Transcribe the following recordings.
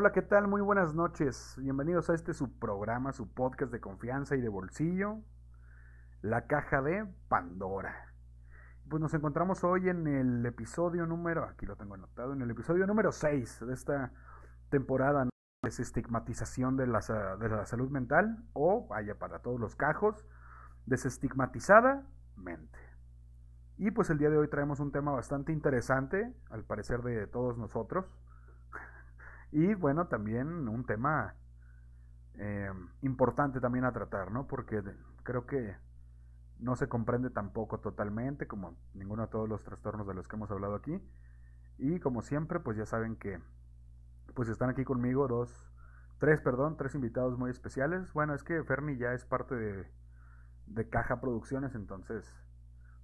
Hola, ¿qué tal? Muy buenas noches. Bienvenidos a este su programa, su podcast de confianza y de bolsillo, La Caja de Pandora. Pues nos encontramos hoy en el episodio número, aquí lo tengo anotado, en el episodio número 6 de esta temporada de desestigmatización de la, de la salud mental, o vaya para todos los cajos, desestigmatizadamente. Y pues el día de hoy traemos un tema bastante interesante, al parecer de todos nosotros y bueno, también un tema eh, importante también a tratar, ¿no? Porque creo que no se comprende tampoco totalmente, como ninguno de todos los trastornos de los que hemos hablado aquí. Y como siempre, pues ya saben que pues están aquí conmigo dos, tres, perdón, tres invitados muy especiales. Bueno, es que Ferni ya es parte de, de Caja Producciones, entonces,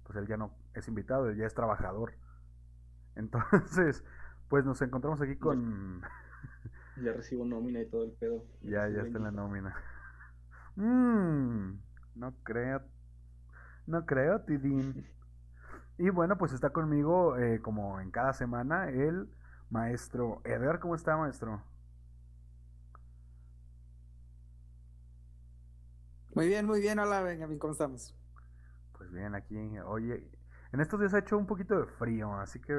pues él ya no es invitado, él ya es trabajador. Entonces, pues nos encontramos aquí con... Ya recibo nómina y todo el pedo. Ya, ya está en la nómina. Mmm, no creo. No creo, Tidín. Y bueno, pues está conmigo, eh, como en cada semana, el maestro Eder. ¿Cómo está, maestro? Muy bien, muy bien. Hola, Benjamín, ¿cómo estamos? Pues bien, aquí. Oye, en estos días ha hecho un poquito de frío, así que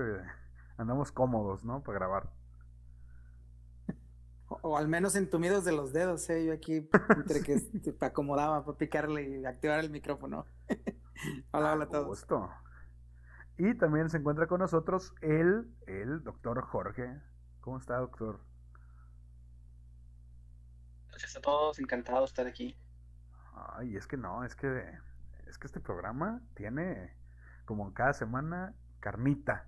andamos cómodos, ¿no? Para grabar. O, al menos entumidos de los dedos, ¿eh? Yo aquí, entre que te acomodaba para picarle y activar el micrófono. hola, hola a todos. Y también se encuentra con nosotros el, el doctor Jorge. ¿Cómo está, doctor? Gracias a todos, encantado de estar aquí. Ay, es que no, es que es que este programa tiene como cada semana carnita.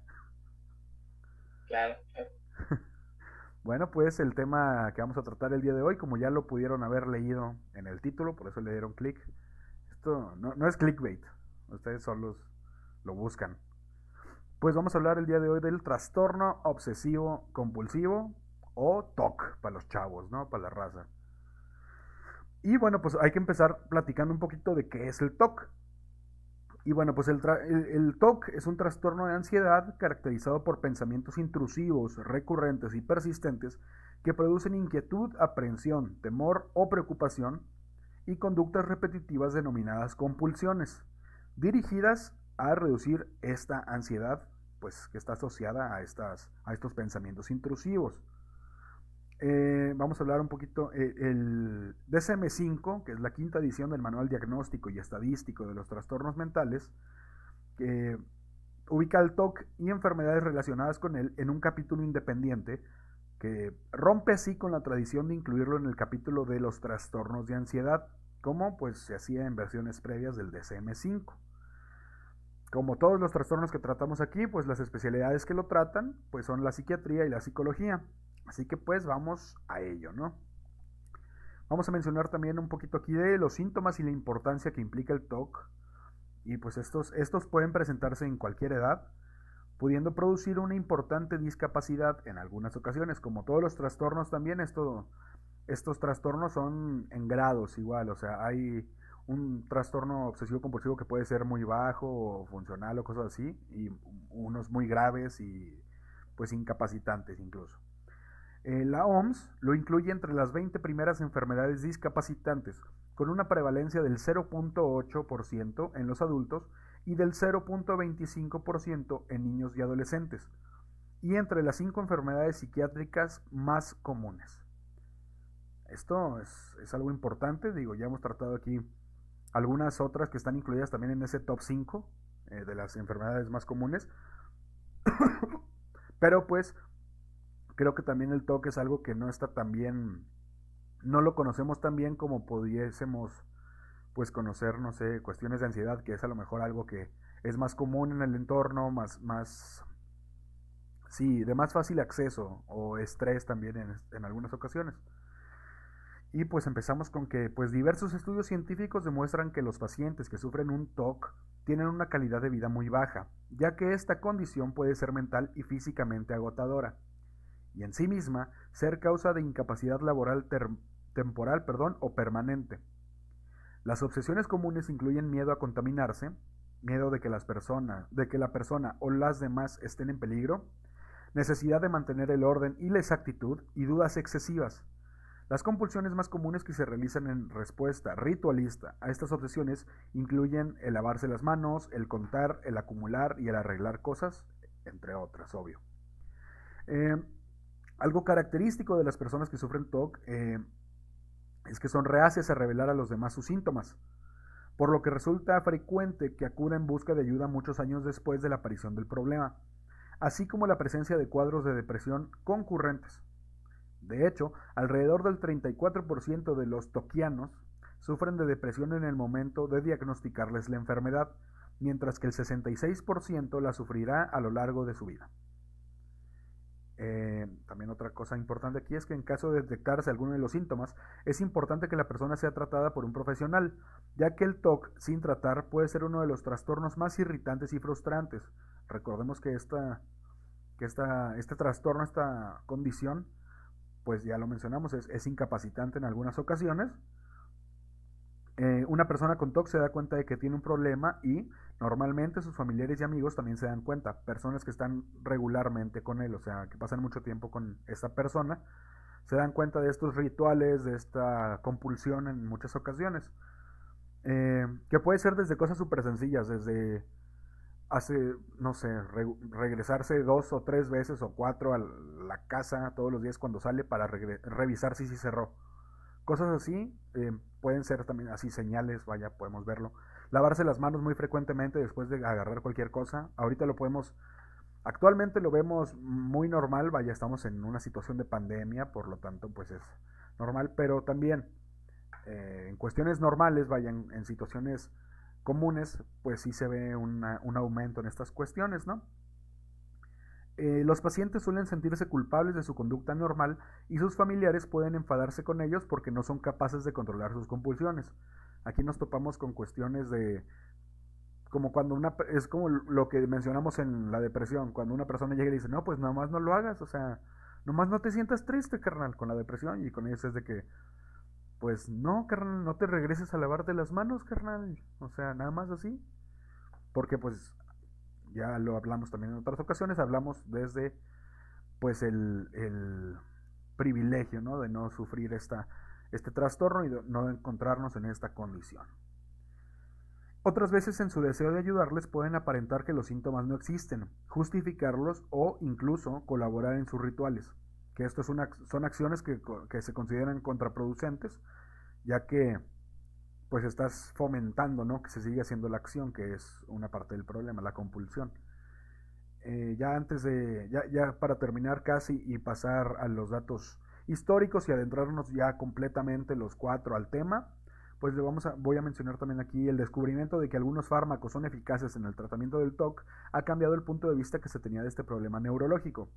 Claro, claro. Bueno, pues el tema que vamos a tratar el día de hoy, como ya lo pudieron haber leído en el título, por eso le dieron clic. Esto no, es clickbait, ustedes solos lo buscan. Pues vamos a hablar el día de hoy del trastorno obsesivo compulsivo o TOC para los chavos, ¿no? Para la raza. Y bueno, pues hay que empezar platicando un poquito de qué es el TOC. Y bueno, pues el, TOC es un trastorno de ansiedad caracterizado por pensamientos intrusivos, recurrentes y persistentes que producen inquietud, aprehensión, temor o preocupación y conductas repetitivas denominadas compulsiones, dirigidas a reducir esta ansiedad pues, que está asociada a, estas, a estos pensamientos intrusivos. Eh, vamos a hablar un poquito, eh, el DSM-5, que es la quinta edición del Manual Diagnóstico y Estadístico de los Trastornos Mentales, que ubica el TOC y enfermedades relacionadas con él en un capítulo independiente que rompe así con la tradición de incluirlo en el capítulo de los trastornos de ansiedad, como pues se hacía en versiones previas del DSM-5. Como todos los trastornos que tratamos aquí, pues las especialidades que lo tratan, pues son la psiquiatría y la psicología. Así que pues vamos a ello, ¿no? Vamos a mencionar también un poquito aquí de los síntomas y la importancia que implica el TOC. Y pues estos, estos pueden presentarse en cualquier edad, pudiendo producir una importante discapacidad en algunas ocasiones. Como todos los trastornos también, esto, estos trastornos son en grados igual. O sea, hay un trastorno obsesivo compulsivo que puede ser muy bajo o funcional o cosas así, y unos muy graves y pues incapacitantes incluso. Eh, la OMS lo incluye entre las 20 primeras enfermedades discapacitantes, con una prevalencia del 0.8% en los adultos y del 0.25% en niños y adolescentes, y entre las 5 enfermedades psiquiátricas más comunes. Esto es, algo importante, digo, ya hemos tratado aquí algunas otras que están incluidas también en ese top 5 eh, de las enfermedades más comunes, pero pues creo que también el TOC es algo que no está tan bien, no lo conocemos tan bien como pudiésemos pues conocer, no sé, cuestiones de ansiedad, que es a lo mejor algo que es más común en el entorno, más, más, sí, de más fácil acceso o estrés también en, en algunas ocasiones. Y pues empezamos con que pues diversos estudios científicos demuestran que los pacientes que sufren un TOC tienen una calidad de vida muy baja, ya que esta condición puede ser mental y físicamente agotadora y en sí misma ser causa de incapacidad laboral temporal perdón, o permanente. Las obsesiones comunes incluyen miedo a contaminarse, miedo de que, las personas, de que la persona o las demás estén en peligro, necesidad de mantener el orden y la exactitud y dudas excesivas. Las compulsiones más comunes que se realizan en respuesta ritualista a estas obsesiones incluyen el lavarse las manos, el contar, el acumular y el arreglar cosas, entre otras, obvio. Eh, algo característico de las personas que sufren TOC eh, es que son reacias a revelar a los demás sus síntomas, por lo que resulta frecuente que acuda en busca de ayuda muchos años después de la aparición del problema, así como la presencia de cuadros de depresión concurrentes. De hecho, alrededor del 34% de los toquianos sufren de depresión en el momento de diagnosticarles la enfermedad, mientras que el 66% la sufrirá a lo largo de su vida. Eh, también otra cosa importante aquí es que en caso de detectarse alguno de los síntomas, es importante que la persona sea tratada por un profesional, ya que el TOC sin tratar puede ser uno de los trastornos más irritantes y frustrantes. Recordemos que, esta, que esta, este trastorno, esta condición, pues ya lo mencionamos, es, incapacitante en algunas ocasiones. Eh, una persona con TOC se da cuenta de que tiene un problema y normalmente sus familiares y amigos también se dan cuenta. Personas que están regularmente con él, o sea, que pasan mucho tiempo con esta persona, se dan cuenta de estos rituales, de esta compulsión en muchas ocasiones. Eh, que puede ser desde cosas súper sencillas, desde hace, no sé, regresarse dos o tres veces o cuatro a la casa todos los días cuando sale para revisar si sí cerró. Cosas así eh, pueden ser también así señales, vaya, podemos verlo. Lavarse las manos muy frecuentemente después de agarrar cualquier cosa. Ahorita lo podemos, actualmente lo vemos muy normal, vaya, estamos en una situación de pandemia, por lo tanto, pues es normal, pero también eh, en cuestiones normales, vaya, en situaciones comunes, pues sí se ve un aumento en estas cuestiones, ¿no? Eh, los pacientes suelen sentirse culpables de su conducta normal y sus familiares pueden enfadarse con ellos porque no son capaces de controlar sus compulsiones. Aquí nos topamos con cuestiones de como cuando una es como lo que mencionamos en la depresión, cuando una persona llega y dice, "No, pues nada más no lo hagas", o sea, nomás no te sientas triste, carnal, con la depresión y con ellos es de que pues no, carnal, no te regreses a lavarte las manos, carnal. O sea, nada más así. Porque pues ya lo hablamos también en otras ocasiones, hablamos desde pues el, el privilegio, ¿no? De no sufrir esta, este trastorno y no encontrarnos en esta condición. Otras veces en su deseo de ayudarles pueden aparentar que los síntomas no existen, justificarlos o incluso colaborar en sus rituales que esto es una, son acciones que, se consideran contraproducentes, ya que pues estás fomentando ¿no? que se siga haciendo la acción, que es una parte del problema, la compulsión. Eh, ya antes de, ya, ya para terminar casi y pasar a los datos históricos y adentrarnos ya completamente los cuatro al tema, pues le vamos a, voy a mencionar también aquí el descubrimiento de que algunos fármacos son eficaces en el tratamiento del TOC ha cambiado el punto de vista que se tenía de este problema neurológico.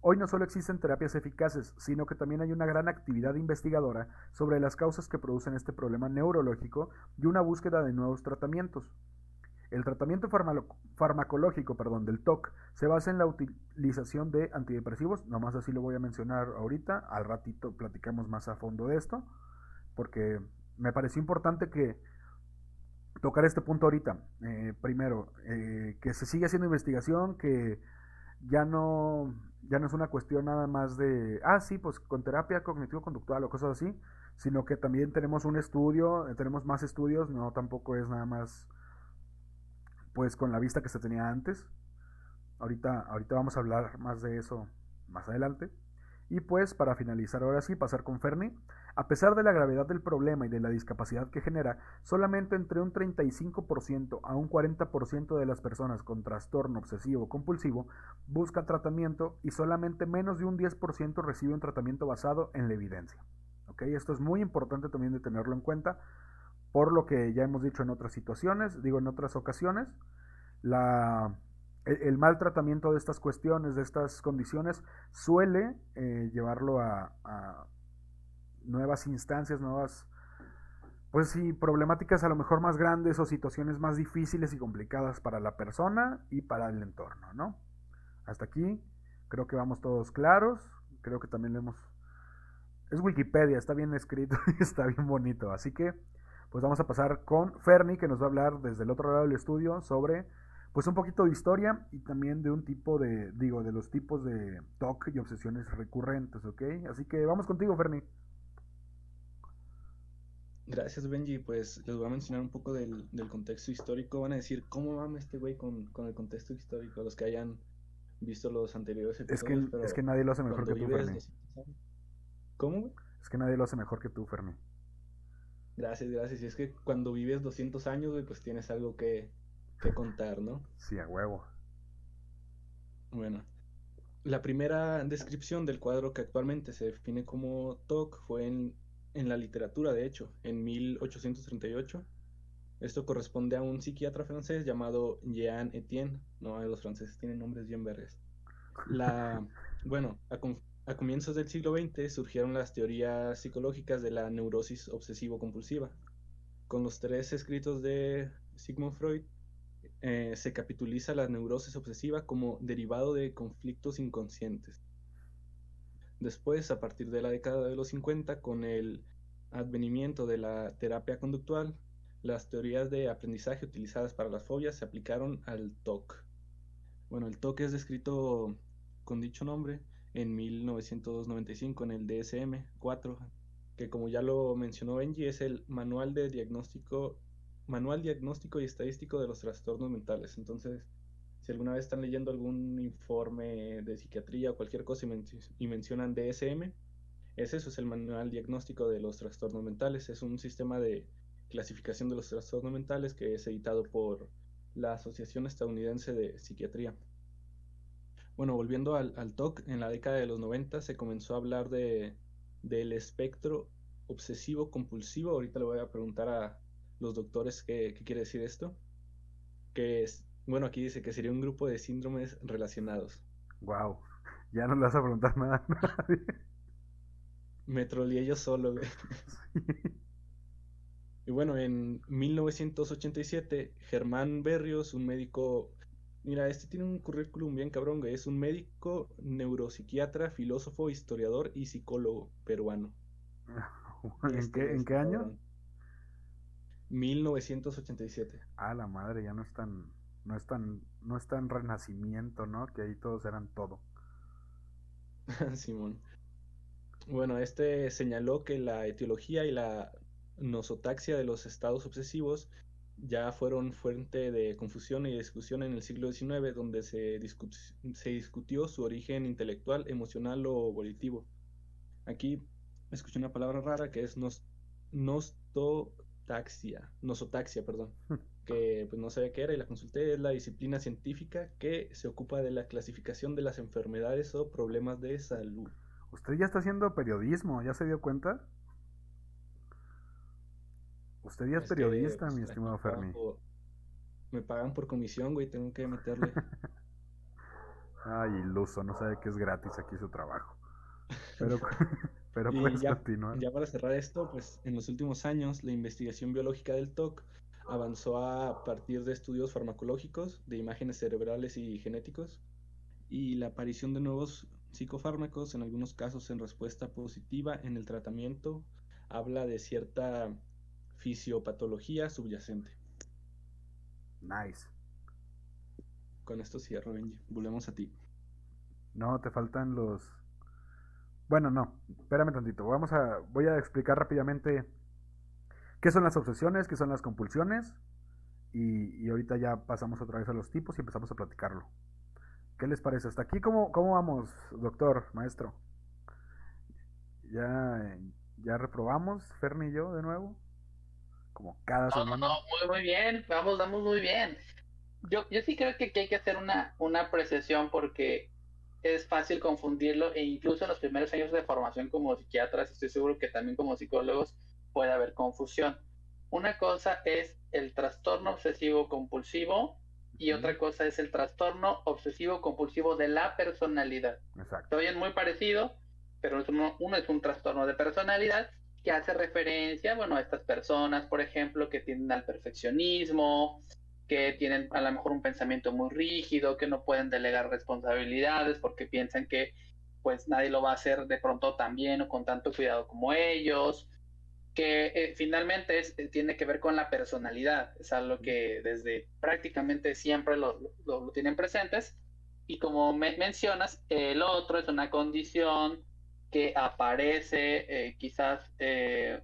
Hoy no solo existen terapias eficaces, sino que también hay una gran actividad investigadora sobre las causas que producen este problema neurológico y una búsqueda de nuevos tratamientos. El tratamiento farmacológico perdón, del TOC se basa en la utilización de antidepresivos, nomás así lo voy a mencionar ahorita, al ratito platicamos más a fondo de esto, porque me pareció importante que tocar este punto ahorita. Eh, primero, eh, que se sigue haciendo investigación, que ya no ya no es una cuestión nada más de, ah, sí, pues con terapia cognitivo-conductual o cosas así, sino que también tenemos un estudio, eh, tenemos más estudios, no tampoco es nada más, pues con la vista que se tenía antes. Ahorita, ahorita vamos a hablar más de eso más adelante. Y pues para finalizar ahora sí, pasar con Fernie. A pesar de la gravedad del problema y de la discapacidad que genera, solamente entre un 35% a un 40% de las personas con trastorno obsesivo compulsivo buscan tratamiento y solamente menos de un 10% reciben tratamiento basado en la evidencia. Esto es muy importante también de tenerlo en cuenta, por lo que ya hemos dicho en otras situaciones, digo en otras ocasiones, la el, mal tratamiento de estas cuestiones, de estas condiciones, suele eh, llevarlo a, nuevas instancias, nuevas, pues sí, problemáticas a lo mejor más grandes o situaciones más difíciles y complicadas para la persona y para el entorno, ¿no? Hasta aquí creo que vamos todos claros, creo que también lo hemos... Es Wikipedia, está bien escrito y está bien bonito, así que pues vamos a pasar con Fernie que nos va a hablar desde el otro lado del estudio sobre pues un poquito de historia y también de un tipo de, digo, de los tipos de TOC y obsesiones recurrentes, ¿ok? Así que vamos contigo, Ferni. Gracias, Benji. Pues les voy a mencionar un poco del, del contexto histórico. Van a decir, ¿cómo mama este güey con, con el contexto histórico? Los que hayan visto los anteriores Es que, episodios. pero es que nadie lo hace mejor que tú, Ferni. 200 años- ¿Cómo, güey? Es que nadie lo hace mejor que tú, Ferni. Gracias, gracias. Y es que cuando vives 200 años, güey, pues tienes algo que, que contar, ¿no? Sí, a huevo. Bueno, la primera descripción del cuadro que actualmente se define como TOC fue en, en la literatura, de hecho, en 1838. Esto corresponde a un psiquiatra francés llamado Jean Etienne. No, los franceses tienen nombres bien verdes. La, bueno, a, a comienzos del siglo XX surgieron las teorías psicológicas de la neurosis obsesivo-compulsiva. Con los tres escritos de Sigmund Freud, eh, se capituliza la neurosis obsesiva como derivado de conflictos inconscientes. Después, a partir de la década de los 50, con el advenimiento de la terapia conductual, las teorías de aprendizaje utilizadas para las fobias se aplicaron al TOC. Bueno, el TOC es descrito con dicho nombre en 1995 en el DSM-4, que como ya lo mencionó Benji, es el Manual de Diagnóstico Manual Diagnóstico y Estadístico de los Trastornos Mentales. Entonces, si alguna vez están leyendo algún informe de psiquiatría o cualquier cosa y, menci- y mencionan DSM, es eso, es el Manual Diagnóstico de los Trastornos Mentales. Es un sistema de clasificación de los trastornos mentales que es editado por la Asociación Estadounidense de Psiquiatría. Bueno, volviendo al, al TOC, en la década de los 90 se comenzó a hablar de, del espectro obsesivo compulsivo. Ahorita le voy a preguntar a los doctores qué, qué quiere decir esto. Que es, bueno, aquí dice que sería un grupo de síndromes relacionados. Wow. Ya no le vas a preguntar nada a nadie. Me troleé yo solo, güey. Y bueno, en 1987, Germán Berrios, un médico, mira, este tiene un currículum bien cabrón, güey, es un médico, neuropsiquiatra, filósofo, historiador y psicólogo peruano. ¿En este qué, ¿En es qué año? cabrón. 1987. Ah, la madre, ya no es tan, no es tan, no es tan renacimiento, ¿no? Que ahí todos eran todo. Simón. Bueno, este señaló que la etiología y la nosotaxia de los estados obsesivos ya fueron fuente de confusión y discusión en el siglo XIX, donde se, discu- se discutió su origen intelectual, emocional o volitivo. Aquí escuché una palabra rara que es nos, nostotaxia, nosotaxia, perdón, que pues no sabía qué era y la consulté, es la disciplina científica que se ocupa de la clasificación de las enfermedades o problemas de salud. Usted ya está haciendo periodismo, ¿ya se dio cuenta? Usted ya es, Es que, periodista, pues, mi estimado Fermi. por- Me pagan por comisión, güey, tengo que meterle. Ay, iluso, no sabe que es gratis aquí su trabajo. Pero, pero puedes ya- continuar. Ya para cerrar esto, pues en los últimos años la investigación biológica del TOC avanzó a partir de estudios farmacológicos, de imágenes cerebrales y genéticos, y la aparición de nuevos psicofármacos, en algunos casos en respuesta positiva en el tratamiento, habla de cierta fisiopatología subyacente. Nice. Con esto cierro, Benji. Volvemos a ti. No, te faltan los. Bueno, no. Espérame tantito. Vamos a. Voy a explicar rápidamente qué son las obsesiones, qué son las compulsiones. Y, y ahorita ya pasamos otra vez a los tipos y empezamos a platicarlo. ¿Qué les parece? ¿Hasta aquí cómo, cómo vamos, doctor, maestro? ¿Ya, ya reprobamos, Ferni y yo, de nuevo? Como cada No, no, semana. no, muy, muy bien, vamos, vamos muy bien. Yo, yo sí creo que hay que hacer una, una apreciación porque es fácil confundirlo e incluso en los primeros años de formación como psiquiatras, estoy seguro que también como psicólogos puede haber confusión. Una cosa es el trastorno obsesivo compulsivo y otra cosa es el trastorno obsesivo compulsivo de la personalidad. Exacto. Oyen muy parecido, pero uno, uno es un trastorno de personalidad que hace referencia, bueno, a estas personas, por ejemplo, que tienden al perfeccionismo, que tienen a lo mejor un pensamiento muy rígido, que no pueden delegar responsabilidades porque piensan que pues nadie lo va a hacer de pronto tan bien o con tanto cuidado como ellos. que eh, finalmente es, eh, tiene que ver con la personalidad, es algo que desde prácticamente siempre lo, lo, tienen presentes. Y como me mencionas, el otro es una condición que aparece eh, quizás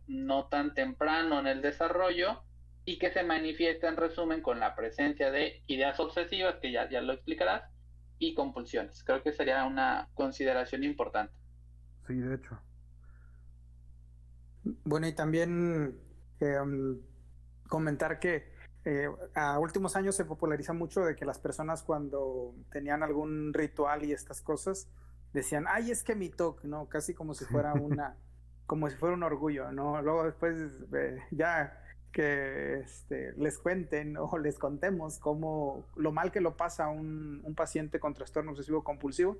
no tan temprano en el desarrollo y que se manifiesta en resumen con la presencia de ideas obsesivas, que ya, ya lo explicarás, y compulsiones. Creo que sería una consideración importante. Sí, de hecho. Bueno, y también em, comentar que eh, a últimos años se populariza mucho de que las personas cuando tenían algún ritual y estas cosas decían, ay, es que mi TOC, ¿no? Casi como si fuera una, como si fuera un orgullo, ¿no? Luego después eh, ya que este, les cuenten o les contemos cómo lo mal que lo pasa un, un paciente con trastorno obsesivo compulsivo,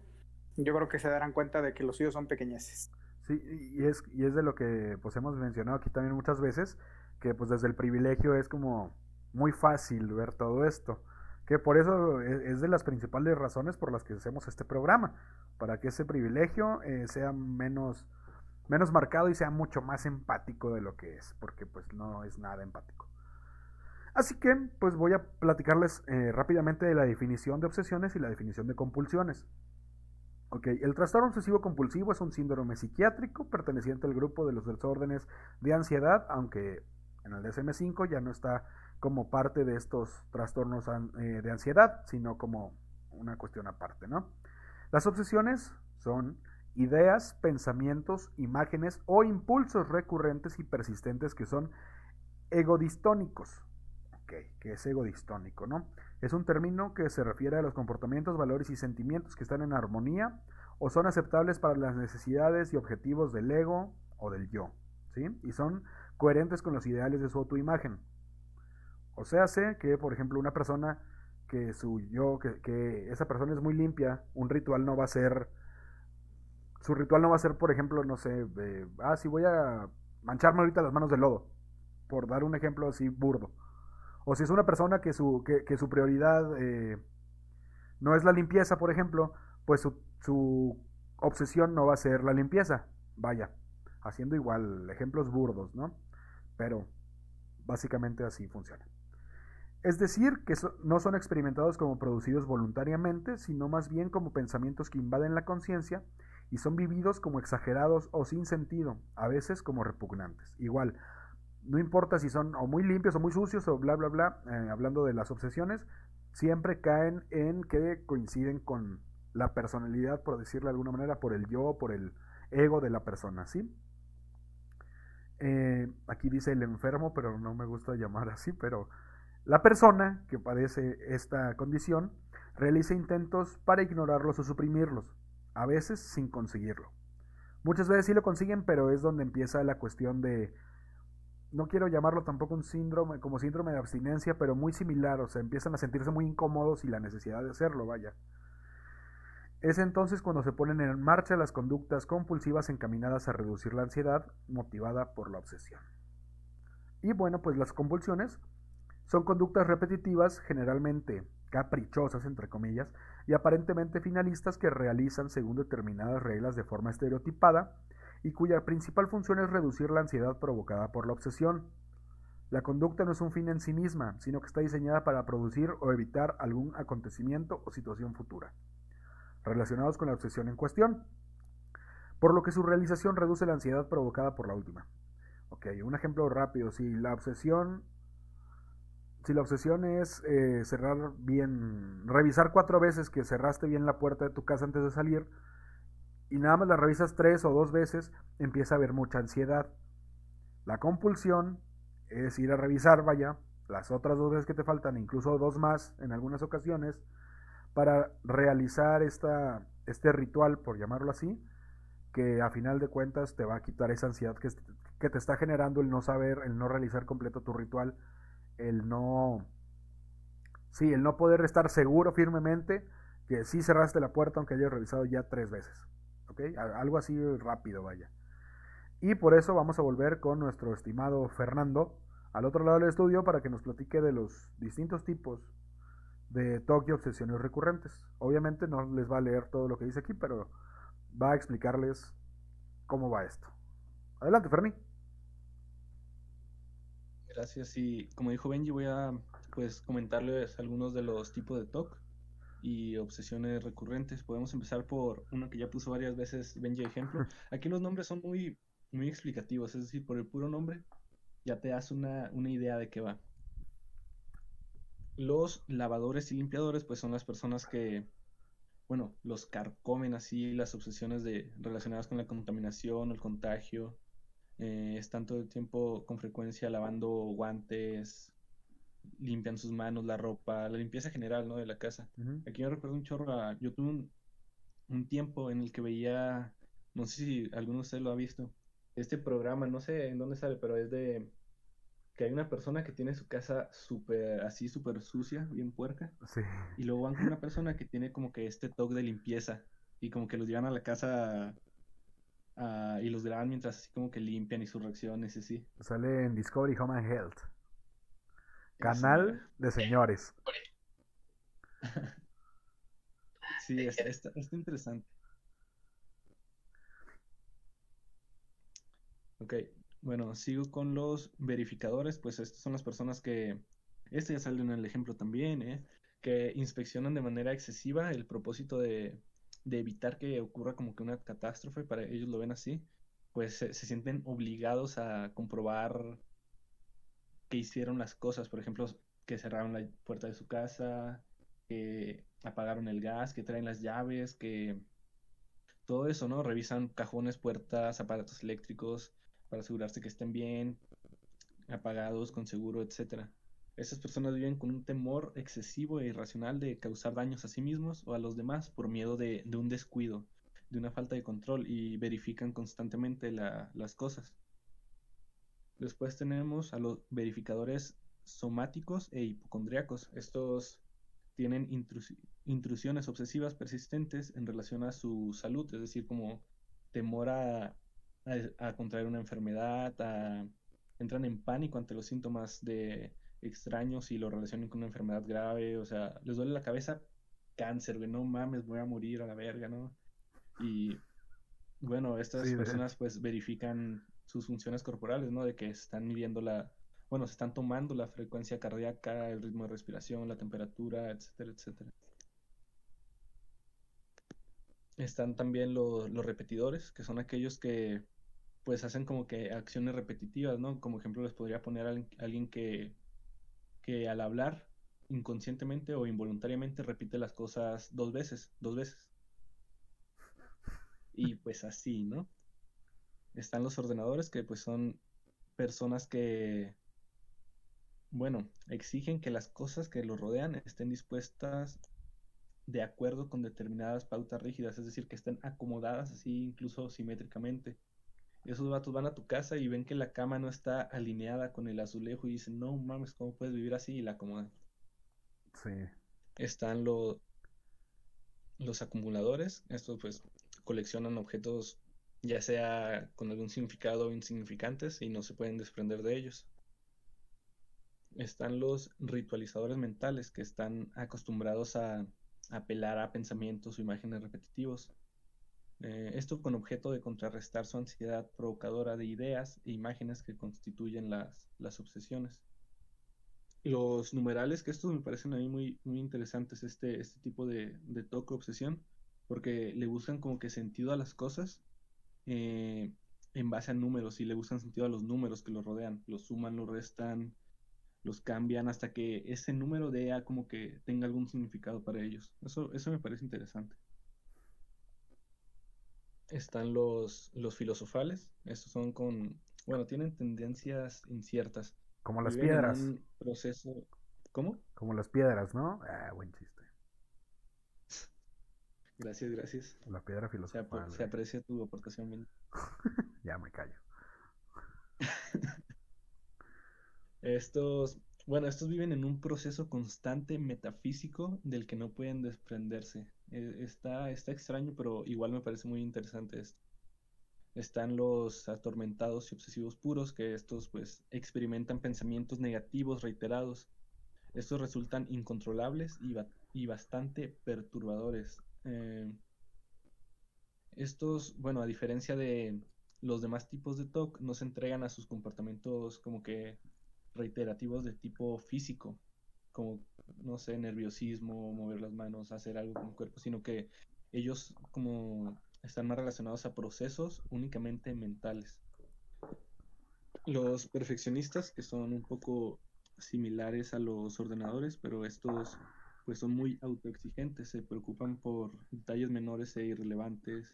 yo creo que se darán cuenta de que los suyos son pequeñeces. Sí, y es, y es de lo que pues hemos mencionado aquí también muchas veces, que pues desde el privilegio es como muy fácil ver todo esto. Que por eso e, es de las principales razones por las que hacemos este programa, para que ese privilegio eh, sea menos, menos marcado y sea mucho más empático de lo que es, porque pues no es nada empático. Así que pues voy a platicarles eh, rápidamente de la definición de obsesiones y la definición de compulsiones. Ok, el trastorno obsesivo compulsivo es un síndrome psiquiátrico perteneciente al grupo de los desórdenes de ansiedad, aunque en el DSM5 ya no está como parte de estos trastornos eh, de ansiedad, sino como una cuestión aparte, ¿no? Las obsesiones son ideas, pensamientos, imágenes o impulsos recurrentes y persistentes que son egodistónicos. Ok, que es egodistónico, ¿no? Es un término que se refiere a los comportamientos, valores y sentimientos que están en armonía o son aceptables para las necesidades y objetivos del ego o del yo, ¿sí? Y son coherentes con los ideales de su autoimagen. O sea, sé que, por ejemplo, una persona que su yo, que, esa persona es muy limpia, un ritual no va a ser, su ritual no va a ser, por ejemplo, no sé, ah, sí voy a mancharme ahorita las manos de lodo, por dar un ejemplo así burdo. O si es una persona que su, que, su prioridad eh, no es la limpieza, por ejemplo, pues su, su, obsesión no va a ser la limpieza. Vaya, haciendo igual ejemplos burdos, ¿no? Pero básicamente así funciona. Es decir, que no son experimentados como producidos voluntariamente, sino más bien como pensamientos que invaden la conciencia y son vividos como exagerados o sin sentido, a veces como repugnantes. Igual, no importa si son o muy limpios o muy sucios o bla, bla, bla, eh, hablando de las obsesiones, siempre caen en que coinciden con la personalidad, por decirlo de alguna manera, por el yo, por el ego de la persona, ¿sí? Eh, aquí dice el enfermo, pero no me gusta llamar así, pero la persona que padece esta condición realiza intentos para ignorarlos o suprimirlos, a veces sin conseguirlo. Muchas veces sí lo consiguen, pero es donde empieza la cuestión de no quiero llamarlo tampoco un síndrome, como síndrome de abstinencia, pero muy similar, o sea, empiezan a sentirse muy incómodos y la necesidad de hacerlo, vaya. Es entonces cuando se ponen en marcha las conductas compulsivas encaminadas a reducir la ansiedad motivada por la obsesión. Y bueno, pues las convulsiones son conductas repetitivas, generalmente caprichosas, entre comillas, y aparentemente finalistas que realizan según determinadas reglas de forma estereotipada, y cuya principal función es reducir la ansiedad provocada por la obsesión. La conducta no es un fin en sí misma, sino que está diseñada para producir o evitar algún acontecimiento o situación futura, relacionados con la obsesión en cuestión, por lo que su realización reduce la ansiedad provocada por la última. Ok, un ejemplo rápido, si la obsesión si la obsesión es eh, cerrar bien, revisar cuatro veces que cerraste bien la puerta de tu casa antes de salir, y nada más la revisas tres o dos veces, empieza a haber mucha ansiedad. La compulsión es ir a revisar, vaya, las otras dos veces que te faltan, incluso dos más en algunas ocasiones, para realizar esta, este ritual, por llamarlo así, que a final de cuentas te va a quitar esa ansiedad que, que te está generando el no saber, el no realizar completo tu ritual, el no... Sí, el no poder estar seguro firmemente que sí cerraste la puerta aunque hayas revisado ya tres veces. Algo así rápido, vaya. Y por eso vamos a volver con nuestro estimado Fernando al otro lado del estudio para que nos platique de los distintos tipos de y obsesiones recurrentes. Obviamente no les va a leer todo lo que dice aquí, pero va a explicarles cómo va esto. Adelante, Ferni. Gracias. Y como dijo Benji, voy a pues comentarles algunos de los tipos de TOC y obsesiones recurrentes. Podemos empezar por uno que ya puso varias veces Benji ejemplo. Aquí los nombres son muy, muy explicativos, es decir, por el puro nombre ya te das una, una idea de qué va. Los lavadores y limpiadores, pues son las personas que, bueno, los carcomen así las obsesiones de, relacionadas con la contaminación, el contagio. Eh, están todo el tiempo con frecuencia lavando guantes, limpian sus manos, la ropa, la limpieza general, ¿no? De la casa. Aquí me recuerdo un chorro a, yo tuve un, un, tiempo en el que veía, no sé si alguno de ustedes lo ha visto, este programa, no sé en dónde sale, pero es de que hay una persona que tiene su casa súper, así, súper sucia, bien puerca. Sí. Y luego van con una persona que tiene como que este toque de limpieza. Y como que los llevan a la casa y los graban mientras así como que limpian y sus reacciones y así. Sale en Discovery Home and Health. Canal de señores. sí, está, está, está interesante. Ok, bueno, sigo con los verificadores, pues estas son las personas que, este ya sale en el ejemplo también, ¿eh? que inspeccionan de manera excesiva el propósito de, evitar que ocurra como que una catástrofe, para ellos lo ven así, pues se, sienten obligados a comprobar que hicieron las cosas, por ejemplo, que cerraron la puerta de su casa, que apagaron el gas, que traen las llaves, que todo eso, ¿no? Revisan cajones, puertas, aparatos eléctricos, para asegurarse que estén bien, apagados, con seguro, etcétera. Esas personas viven con un temor excesivo e irracional de causar daños a sí mismos o a los demás por miedo de, un descuido, de una falta de control y verifican constantemente las cosas. Después tenemos a los verificadores somáticos e hipocondriacos. Estos tienen intrusiones obsesivas persistentes en relación a su salud, es decir, como temor a a, contraer una enfermedad, entran en pánico ante los síntomas de extraños y lo relacionan con una enfermedad grave, o sea, les duele la cabeza, cáncer, güey, no mames, voy a morir a la verga, ¿no? Y bueno, estas personas pues verifican sus funciones corporales, ¿no? De que están midiendo la, bueno, se están tomando la frecuencia cardíaca, el ritmo de respiración, la temperatura, etcétera, etcétera. Están también los repetidores, que son aquellos que pues hacen como que acciones repetitivas, ¿no? Como ejemplo les podría poner a alguien que, que al hablar inconscientemente o involuntariamente repite las cosas dos veces, dos veces. Y pues así, ¿no? Están los ordenadores que pues son personas que, bueno, exigen que las cosas que los rodean estén dispuestas de acuerdo con determinadas pautas rígidas, es decir, que estén acomodadas así incluso simétricamente. Esos vatos van a tu casa y ven que la cama no está alineada con el azulejo y dicen, no mames, ¿cómo puedes vivir así? Y la acomodan. Sí. Están los los acumuladores. Estos pues coleccionan objetos ya sea con algún significado o insignificantes y no se pueden desprender de ellos. Están los ritualizadores mentales que están acostumbrados a apelar a pensamientos o imágenes repetitivos. Eh, esto con objeto de contrarrestar su ansiedad provocadora de ideas e imágenes que constituyen las, las obsesiones. Los numerales, que estos me parecen a mí muy, muy interesantes, este, este tipo de, de toque obsesión, porque le buscan como que sentido a las cosas eh, en base a números y le buscan sentido a los números que los rodean, los suman, los restan, los cambian hasta que ese número de A como que tenga algún significado para ellos. Eso, eso me parece interesante están los, los filosofales. Estos son con, bueno, tienen tendencias inciertas. Como las piedras. proceso. ¿Cómo? Como las piedras, ¿no? Ah, buen chiste. Gracias, gracias. La piedra filosofal. Se, aprecia tu aportación, ya me callo. estos, bueno, estos viven en un proceso constante metafísico del que no pueden desprenderse. E, está, está extraño, pero igual me parece muy interesante esto. Están los atormentados y obsesivos puros, que estos pues experimentan pensamientos negativos reiterados. Estos resultan incontrolables y, y bastante perturbadores. Eh, estos, bueno, a diferencia de los demás tipos de TOC, no se entregan a sus comportamientos como que reiterativos de tipo físico, como, no sé, nerviosismo, mover las manos, hacer algo con el cuerpo, sino que ellos como están más relacionados a procesos únicamente mentales. Los perfeccionistas, que son un poco similares a los ordenadores, pero estos pues son muy autoexigentes, se preocupan por detalles menores e irrelevantes,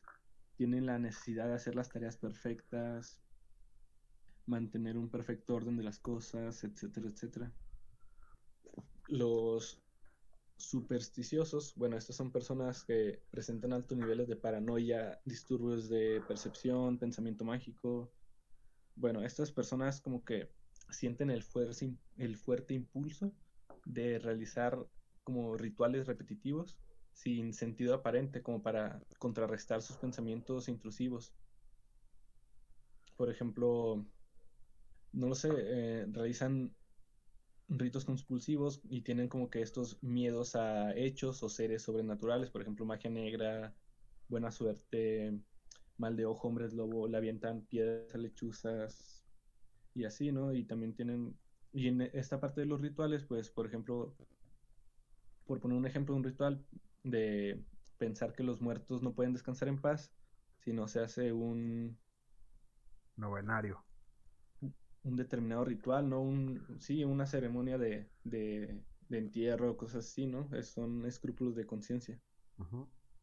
tienen la necesidad de hacer las tareas perfectas, mantener un perfecto orden de las cosas, etcétera, etcétera. Los supersticiosos, bueno, estas son personas que presentan altos niveles de paranoia, disturbios de percepción, pensamiento mágico. Bueno, estas personas como que sienten el, fuerte impulso de realizar como rituales repetitivos sin sentido aparente, como para contrarrestar sus pensamientos intrusivos. Por ejemplo, no lo sé, eh, realizan ritos compulsivos y tienen como que estos miedos a hechos o seres sobrenaturales, por ejemplo, magia negra, buena suerte, mal de ojo, hombres lobo, le avientan piedras a lechuzas y así, ¿no? Y también tienen, y en esta parte de los rituales, pues, por ejemplo, por poner un ejemplo de un ritual de pensar que los muertos no pueden descansar en paz, si no se hace un novenario un determinado ritual, ¿no? Un, sí, una ceremonia de, de, de entierro, cosas así, ¿no? son escrúpulos de conciencia.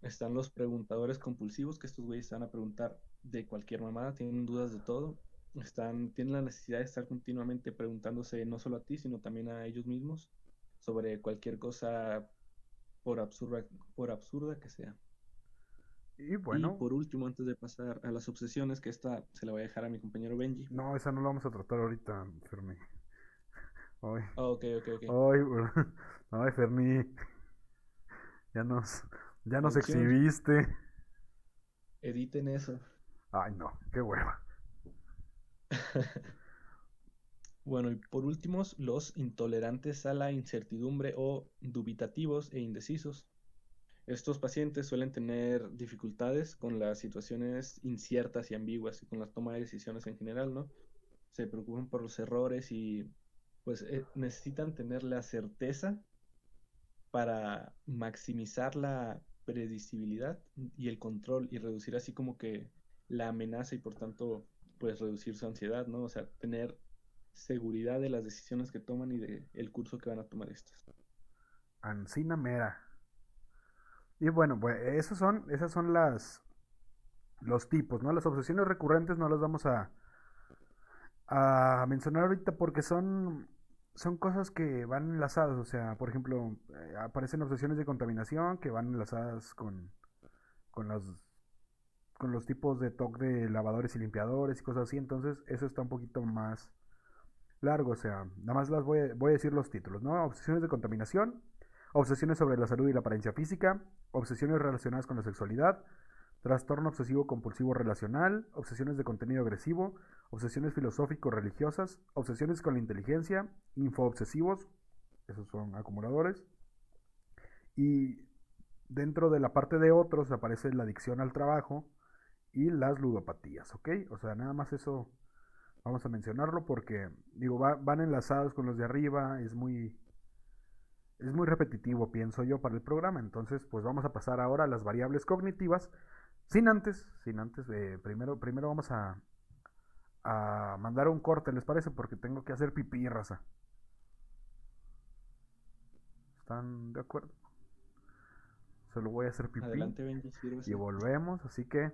Están los preguntadores compulsivos, que estos güeyes están a preguntar de cualquier mamada, tienen dudas de todo. Están, tienen la necesidad de estar continuamente preguntándose no solo a ti, sino también a ellos mismos sobre cualquier cosa por absurda, por absurda que sea. Y bueno. por último, antes de pasar a las obsesiones, que esta se la voy a dejar a mi compañero Benji. No, esa no la vamos a tratar ahorita, Fermi. Ay. Ah, ok, ok, ok. Ay, ay, Fermi. Ya nos, ya nos exhibiste. Editen eso. Ay, no, qué hueva. bueno, y por último, los intolerantes a la incertidumbre o dubitativos e indecisos. Estos pacientes suelen tener dificultades con las situaciones inciertas y ambiguas y con la toma de decisiones en general, ¿no? Se preocupan por los errores y pues eh, necesitan tener la certeza para maximizar la predecibilidad y el control y reducir así como que la amenaza y por tanto pues reducir su ansiedad, ¿no? O sea, tener seguridad de las decisiones que toman y del el curso que van a tomar estas. Ancina mera. Y bueno, pues esos son, esas son las los tipos, ¿no? Las obsesiones recurrentes no las vamos a, a mencionar ahorita porque son, son cosas que van enlazadas. O sea, por ejemplo, eh, aparecen obsesiones de contaminación que van enlazadas con, con los con los tipos de TOC de lavadores y limpiadores y cosas así. Entonces, eso está un poquito más largo. O sea, nada más las voy a, voy a decir los títulos, ¿no? Obsesiones de contaminación, obsesiones sobre la salud y la apariencia física, obsesiones relacionadas con la sexualidad, trastorno obsesivo compulsivo relacional, obsesiones de contenido agresivo, obsesiones filosófico-religiosas, obsesiones con la inteligencia, infoobsesivos, esos son acumuladores, y dentro de la parte de otros aparece la adicción al trabajo y las ludopatías, ¿ok? O sea, nada más eso vamos a mencionarlo porque, digo, van enlazados con los de arriba, es muy es muy repetitivo, pienso yo, para el programa. Entonces, pues vamos a pasar ahora a las variables cognitivas. Sin antes, sin antes, eh, primero, primero vamos a, a mandar un corte, ¿les parece? Porque tengo que hacer pipí, raza. ¿Están de acuerdo? Solo voy a hacer pipí. Adelante, y volvemos, así que,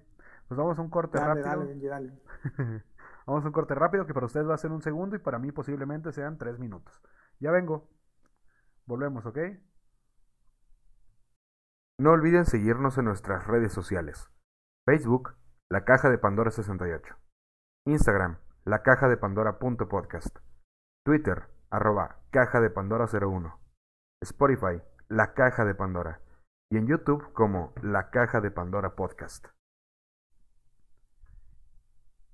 pues vamos a un corte rápido. Dale, dale. vamos a un corte rápido que para ustedes va a ser un segundo y para mí posiblemente sean tres minutos. Ya vengo. Volvemos, ¿ok? No olviden seguirnos en nuestras redes sociales. Facebook, La Caja de Pandora 68. Instagram, La Caja de Pandora.podcast. Twitter, arroba Caja de Pandora 01. Spotify, La Caja de Pandora. Y en YouTube como La Caja de Pandora Podcast.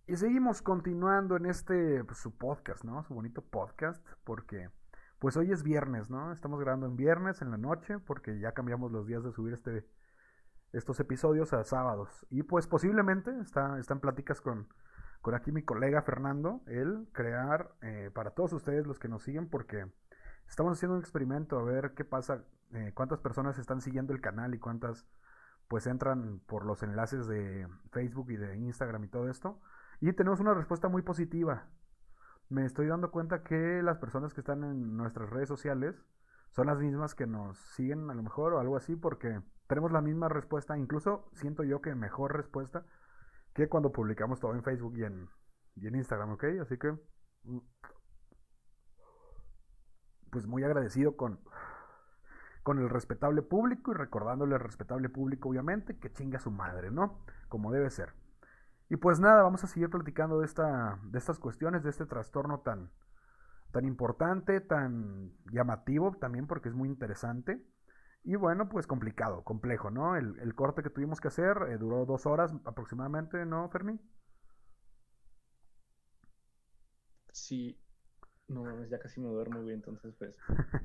Y seguimos continuando en este, pues, su podcast, ¿no? Su bonito podcast, porque pues hoy es viernes, ¿no? Estamos grabando en viernes, en la noche, porque ya cambiamos los días de subir este, estos episodios a sábados. Y pues posiblemente está, en pláticas con con aquí mi colega Fernando, el crear eh, para todos ustedes los que nos siguen, porque estamos haciendo un experimento a ver qué pasa, eh, cuántas personas están siguiendo el canal y cuántas pues entran por los enlaces de Facebook y de Instagram y todo esto. Y tenemos una respuesta muy positiva. Me estoy dando cuenta que las personas que están en nuestras redes sociales son las mismas que nos siguen a lo mejor o algo así porque tenemos la misma respuesta, incluso siento yo que mejor respuesta que cuando publicamos todo en Facebook y en, Instagram, ¿ok? Así que, mm, pues muy agradecido con, con el respetable público y recordándole al respetable público, obviamente, que chinga su madre, ¿no? Como debe ser. Y pues nada, vamos a seguir platicando de, esta, de estas cuestiones, de este trastorno tan, tan importante, tan llamativo también porque es muy interesante. Y bueno, pues complicado, complejo, ¿no? El, corte que tuvimos que hacer eh, duró dos horas aproximadamente, ¿no, Fermín? Sí, no ya casi me duermo, bien, entonces pues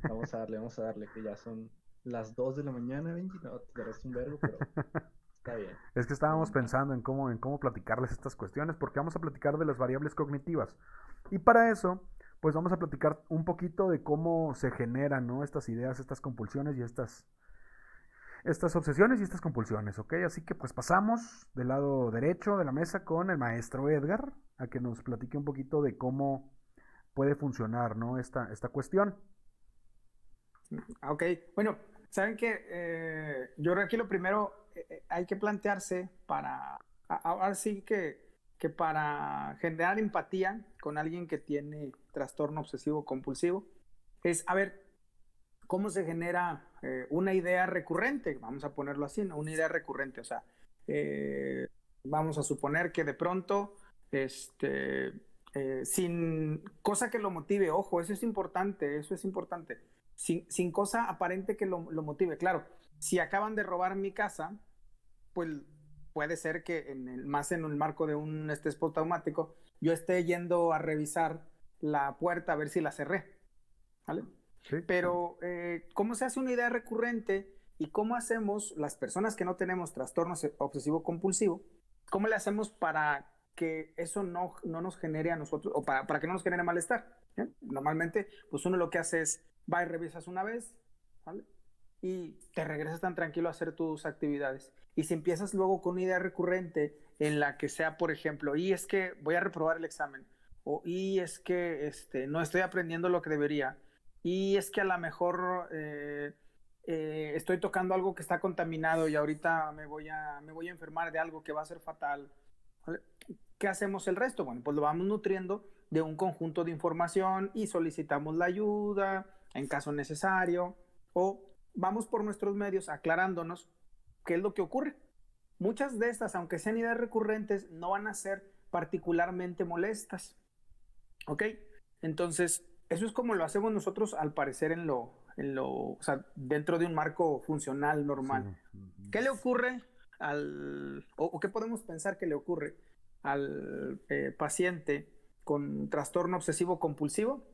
vamos a darle, vamos a darle, que ya son las dos de la mañana, Benji, no, te resta un verbo, pero está bien. Es que estábamos pensando en cómo, en cómo platicarles estas cuestiones, porque vamos a platicar de las variables cognitivas. Y para eso, pues vamos a platicar un poquito de cómo se generan ¿no? estas ideas, estas compulsiones y estas, estas obsesiones y estas compulsiones, ¿ok? Así que pues pasamos del lado derecho de la mesa con el maestro Edgar a que nos platique un poquito de cómo puede funcionar, ¿no? Esta, esta cuestión. Ah, ok, bueno, saben que eh, yo creo que lo primero eh, eh, hay que plantearse para, ahora sí que que para generar empatía con alguien que tiene trastorno obsesivo compulsivo es, a ver, ¿cómo se genera eh, una idea recurrente? Vamos a ponerlo así, ¿no? Una idea recurrente, o sea, eh, vamos a suponer que de pronto, este, sin cosa que lo motive, ojo, eso es importante, eso es importante, sin, sin cosa aparente que lo, lo motive, claro, si acaban de robar mi casa, pues puede ser que en el, más en el marco de un estrés automático yo esté yendo a revisar la puerta a ver si la cerré. ¿Vale? Pero, eh, ¿cómo se hace una idea recurrente y cómo hacemos las personas que no tenemos trastorno obsesivo-compulsivo? ¿Cómo le hacemos para que eso no, no nos genere a nosotros, o para, para que no nos genere malestar? Normalmente, pues uno lo que hace es, va y revisas una vez. Y te regresas tan tranquilo a hacer tus actividades. Y si empiezas luego con una idea recurrente en la que sea, por ejemplo, y es que voy a reprobar el examen, o y es que este, no estoy aprendiendo lo que debería, y es que a lo mejor eh, eh, estoy tocando algo que está contaminado y ahorita me voy, a, me voy a enfermar de algo que va a ser fatal. ¿Qué hacemos el resto? Bueno, pues lo vamos nutriendo de un conjunto de información y solicitamos la ayuda en caso necesario o vamos por nuestros medios aclarándonos ¿qué es lo que ocurre? Muchas de estas, aunque sean ideas recurrentes, no van a ser particularmente molestas. ¿Ok? Entonces, eso es como lo hacemos nosotros al parecer en lo, en lo, o sea, dentro de un marco funcional normal. ¿Qué le ocurre al, o, qué podemos pensar que le ocurre al eh, paciente con trastorno obsesivo compulsivo?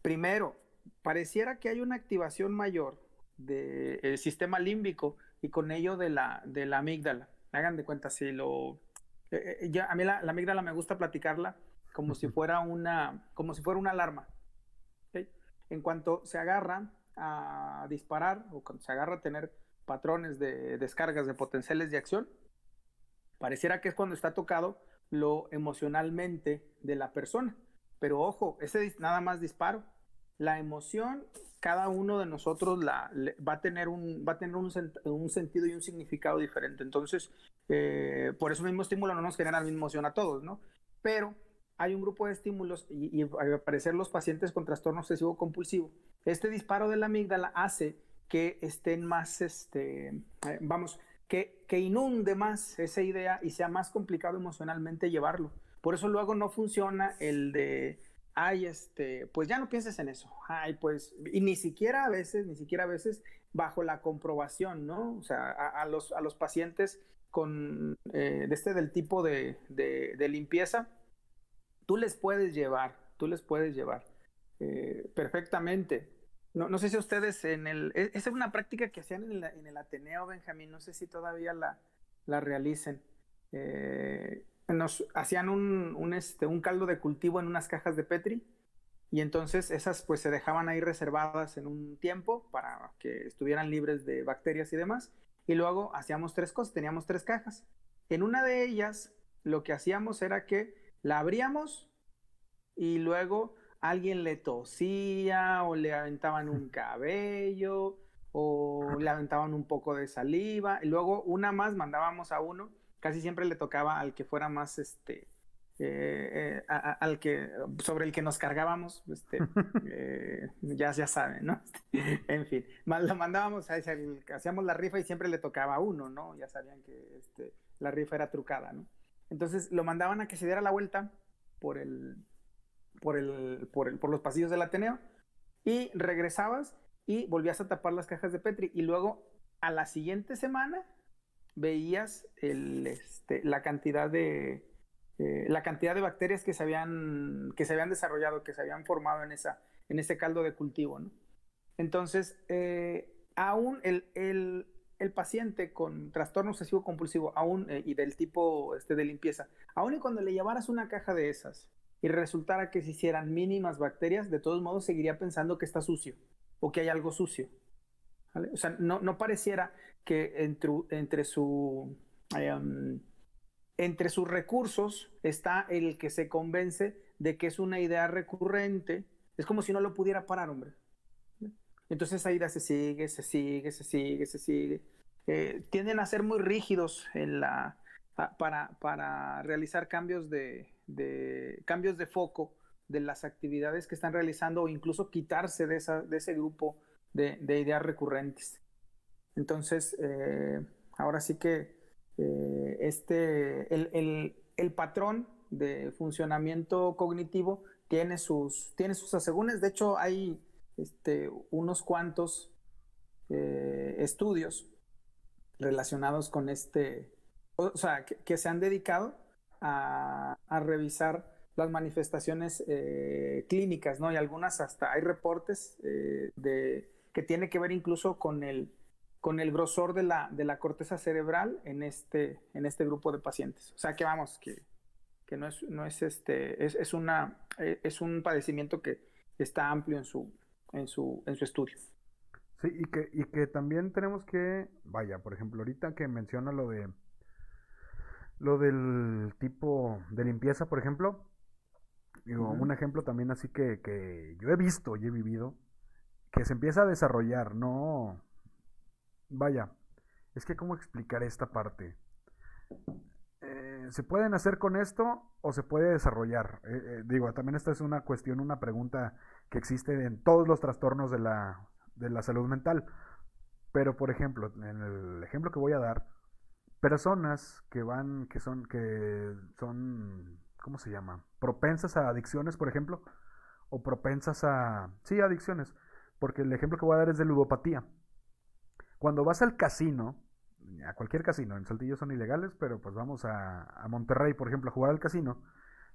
Primero, pareciera que hay una activación mayor del sistema límbico y con ello de la, de la amígdala. Hagan de cuenta, si lo... Eh, eh, ya, a mí la, amígdala me gusta platicarla como si fuera una, como si fuera una alarma. En cuanto se agarra a disparar o cuando se agarra a tener patrones de descargas de potenciales de acción, pareciera que es cuando está tocado lo emocionalmente de la persona. Pero ojo, ese nada más disparo. La emoción cada uno de nosotros la, va a tener, un, va a tener un, un, sentido y un significado diferente. Entonces, eh, por eso mismo estímulo no nos genera la misma emoción a todos, ¿no? Pero hay un grupo de estímulos y, y al parecer los pacientes con trastorno obsesivo compulsivo, este disparo de la amígdala hace que estén más, este, eh, vamos, que, que inunde más esa idea y sea más complicado emocionalmente llevarlo. Por eso luego no funciona el de ay, este, pues ya no pienses en eso, ay, pues, y ni siquiera a veces, ni siquiera a veces bajo la comprobación, ¿no? O sea, a, los, a los pacientes con, eh, de este del tipo de, de, limpieza, tú les puedes llevar, tú les puedes llevar eh, perfectamente. No, no sé si ustedes en el, e, esa es una práctica que hacían en, en el Ateneo, Benjamín, no sé si todavía la, la realicen. Eh, nos hacían un, un, este, un caldo de cultivo en unas cajas de Petri y entonces esas pues se dejaban ahí reservadas en un tiempo para que estuvieran libres de bacterias y demás. Y luego hacíamos tres cosas, teníamos tres cajas. En una de ellas lo que hacíamos era que la abríamos y luego alguien le tosía o le aventaban un cabello o le aventaban un poco de saliva y luego una más mandábamos a uno, casi siempre le tocaba al que fuera más este eh, eh, al que sobre el que nos cargábamos, este, eh, ya, ya saben, ¿no? en fin, lo mandábamos, a hacíamos la rifa y siempre le tocaba a uno, ¿no? Ya sabían que este, la rifa era trucada, ¿no? Entonces lo mandaban a que se diera la vuelta por el, por el, por el, por los pasillos del Ateneo y regresabas y volvías a tapar las cajas de Petri y luego a la siguiente semana veías este, la cantidad de eh, la cantidad de bacterias que se habían que se habían desarrollado que se habían formado en esa en ese caldo de cultivo entonces eh, aún el, el, el, paciente con trastorno obsesivo compulsivo aún eh, y del tipo este de limpieza aún y cuando le llevaras una caja de esas y resultara que se hicieran mínimas bacterias, de todos modos seguiría pensando que está sucio o que hay algo sucio. O sea, no, no, pareciera que entre, entre, su, em, entre sus recursos está el que se convence de que es una idea recurrente. Es como si no lo pudiera parar, hombre. Entonces esa idea se sigue, se sigue, se sigue, se sigue. Eh, tienden a ser muy rígidos en la, para, para realizar cambios de, de cambios de foco de las actividades que están realizando o incluso quitarse de, esa, de ese grupo de, ideas recurrentes. Entonces, eh, ahora sí que eh, este, el, el, patrón de funcionamiento cognitivo tiene sus, tiene sus. De hecho, hay este, unos cuantos eh, estudios relacionados con este, o sea, que se han dedicado a, revisar las manifestaciones eh, clínicas, ¿no? Y algunas hasta hay reportes eh, de, que tiene que ver incluso con el, con el grosor de la, de la corteza cerebral en este, en este grupo de pacientes. O sea que vamos, que, que no es, no es este, es, es, una, eh, es un padecimiento que está amplio en su, en su, en su estudio. Sí, y que, y que también tenemos que, vaya, por ejemplo, ahorita que menciona lo de lo del tipo de limpieza, por ejemplo. Digo, un ejemplo también así que, que yo he visto y he vivido, que se empieza a desarrollar, no... Vaya, es que cómo explicar esta parte. Eh, ¿Se pueden hacer con esto o se puede desarrollar? Eh, eh, digo, también esta es una cuestión, una pregunta que existe en todos los trastornos de la, de la salud mental. Pero, por ejemplo, en el ejemplo que voy a dar, personas que van, que son, que son, ¿cómo se llama? Propensas a adicciones, por ejemplo, o propensas a, sí, adicciones, porque el ejemplo que voy a dar es de ludopatía. Cuando vas al casino, a cualquier casino, en Saltillo son ilegales, pero pues vamos a, Monterrey, por ejemplo, a jugar al casino,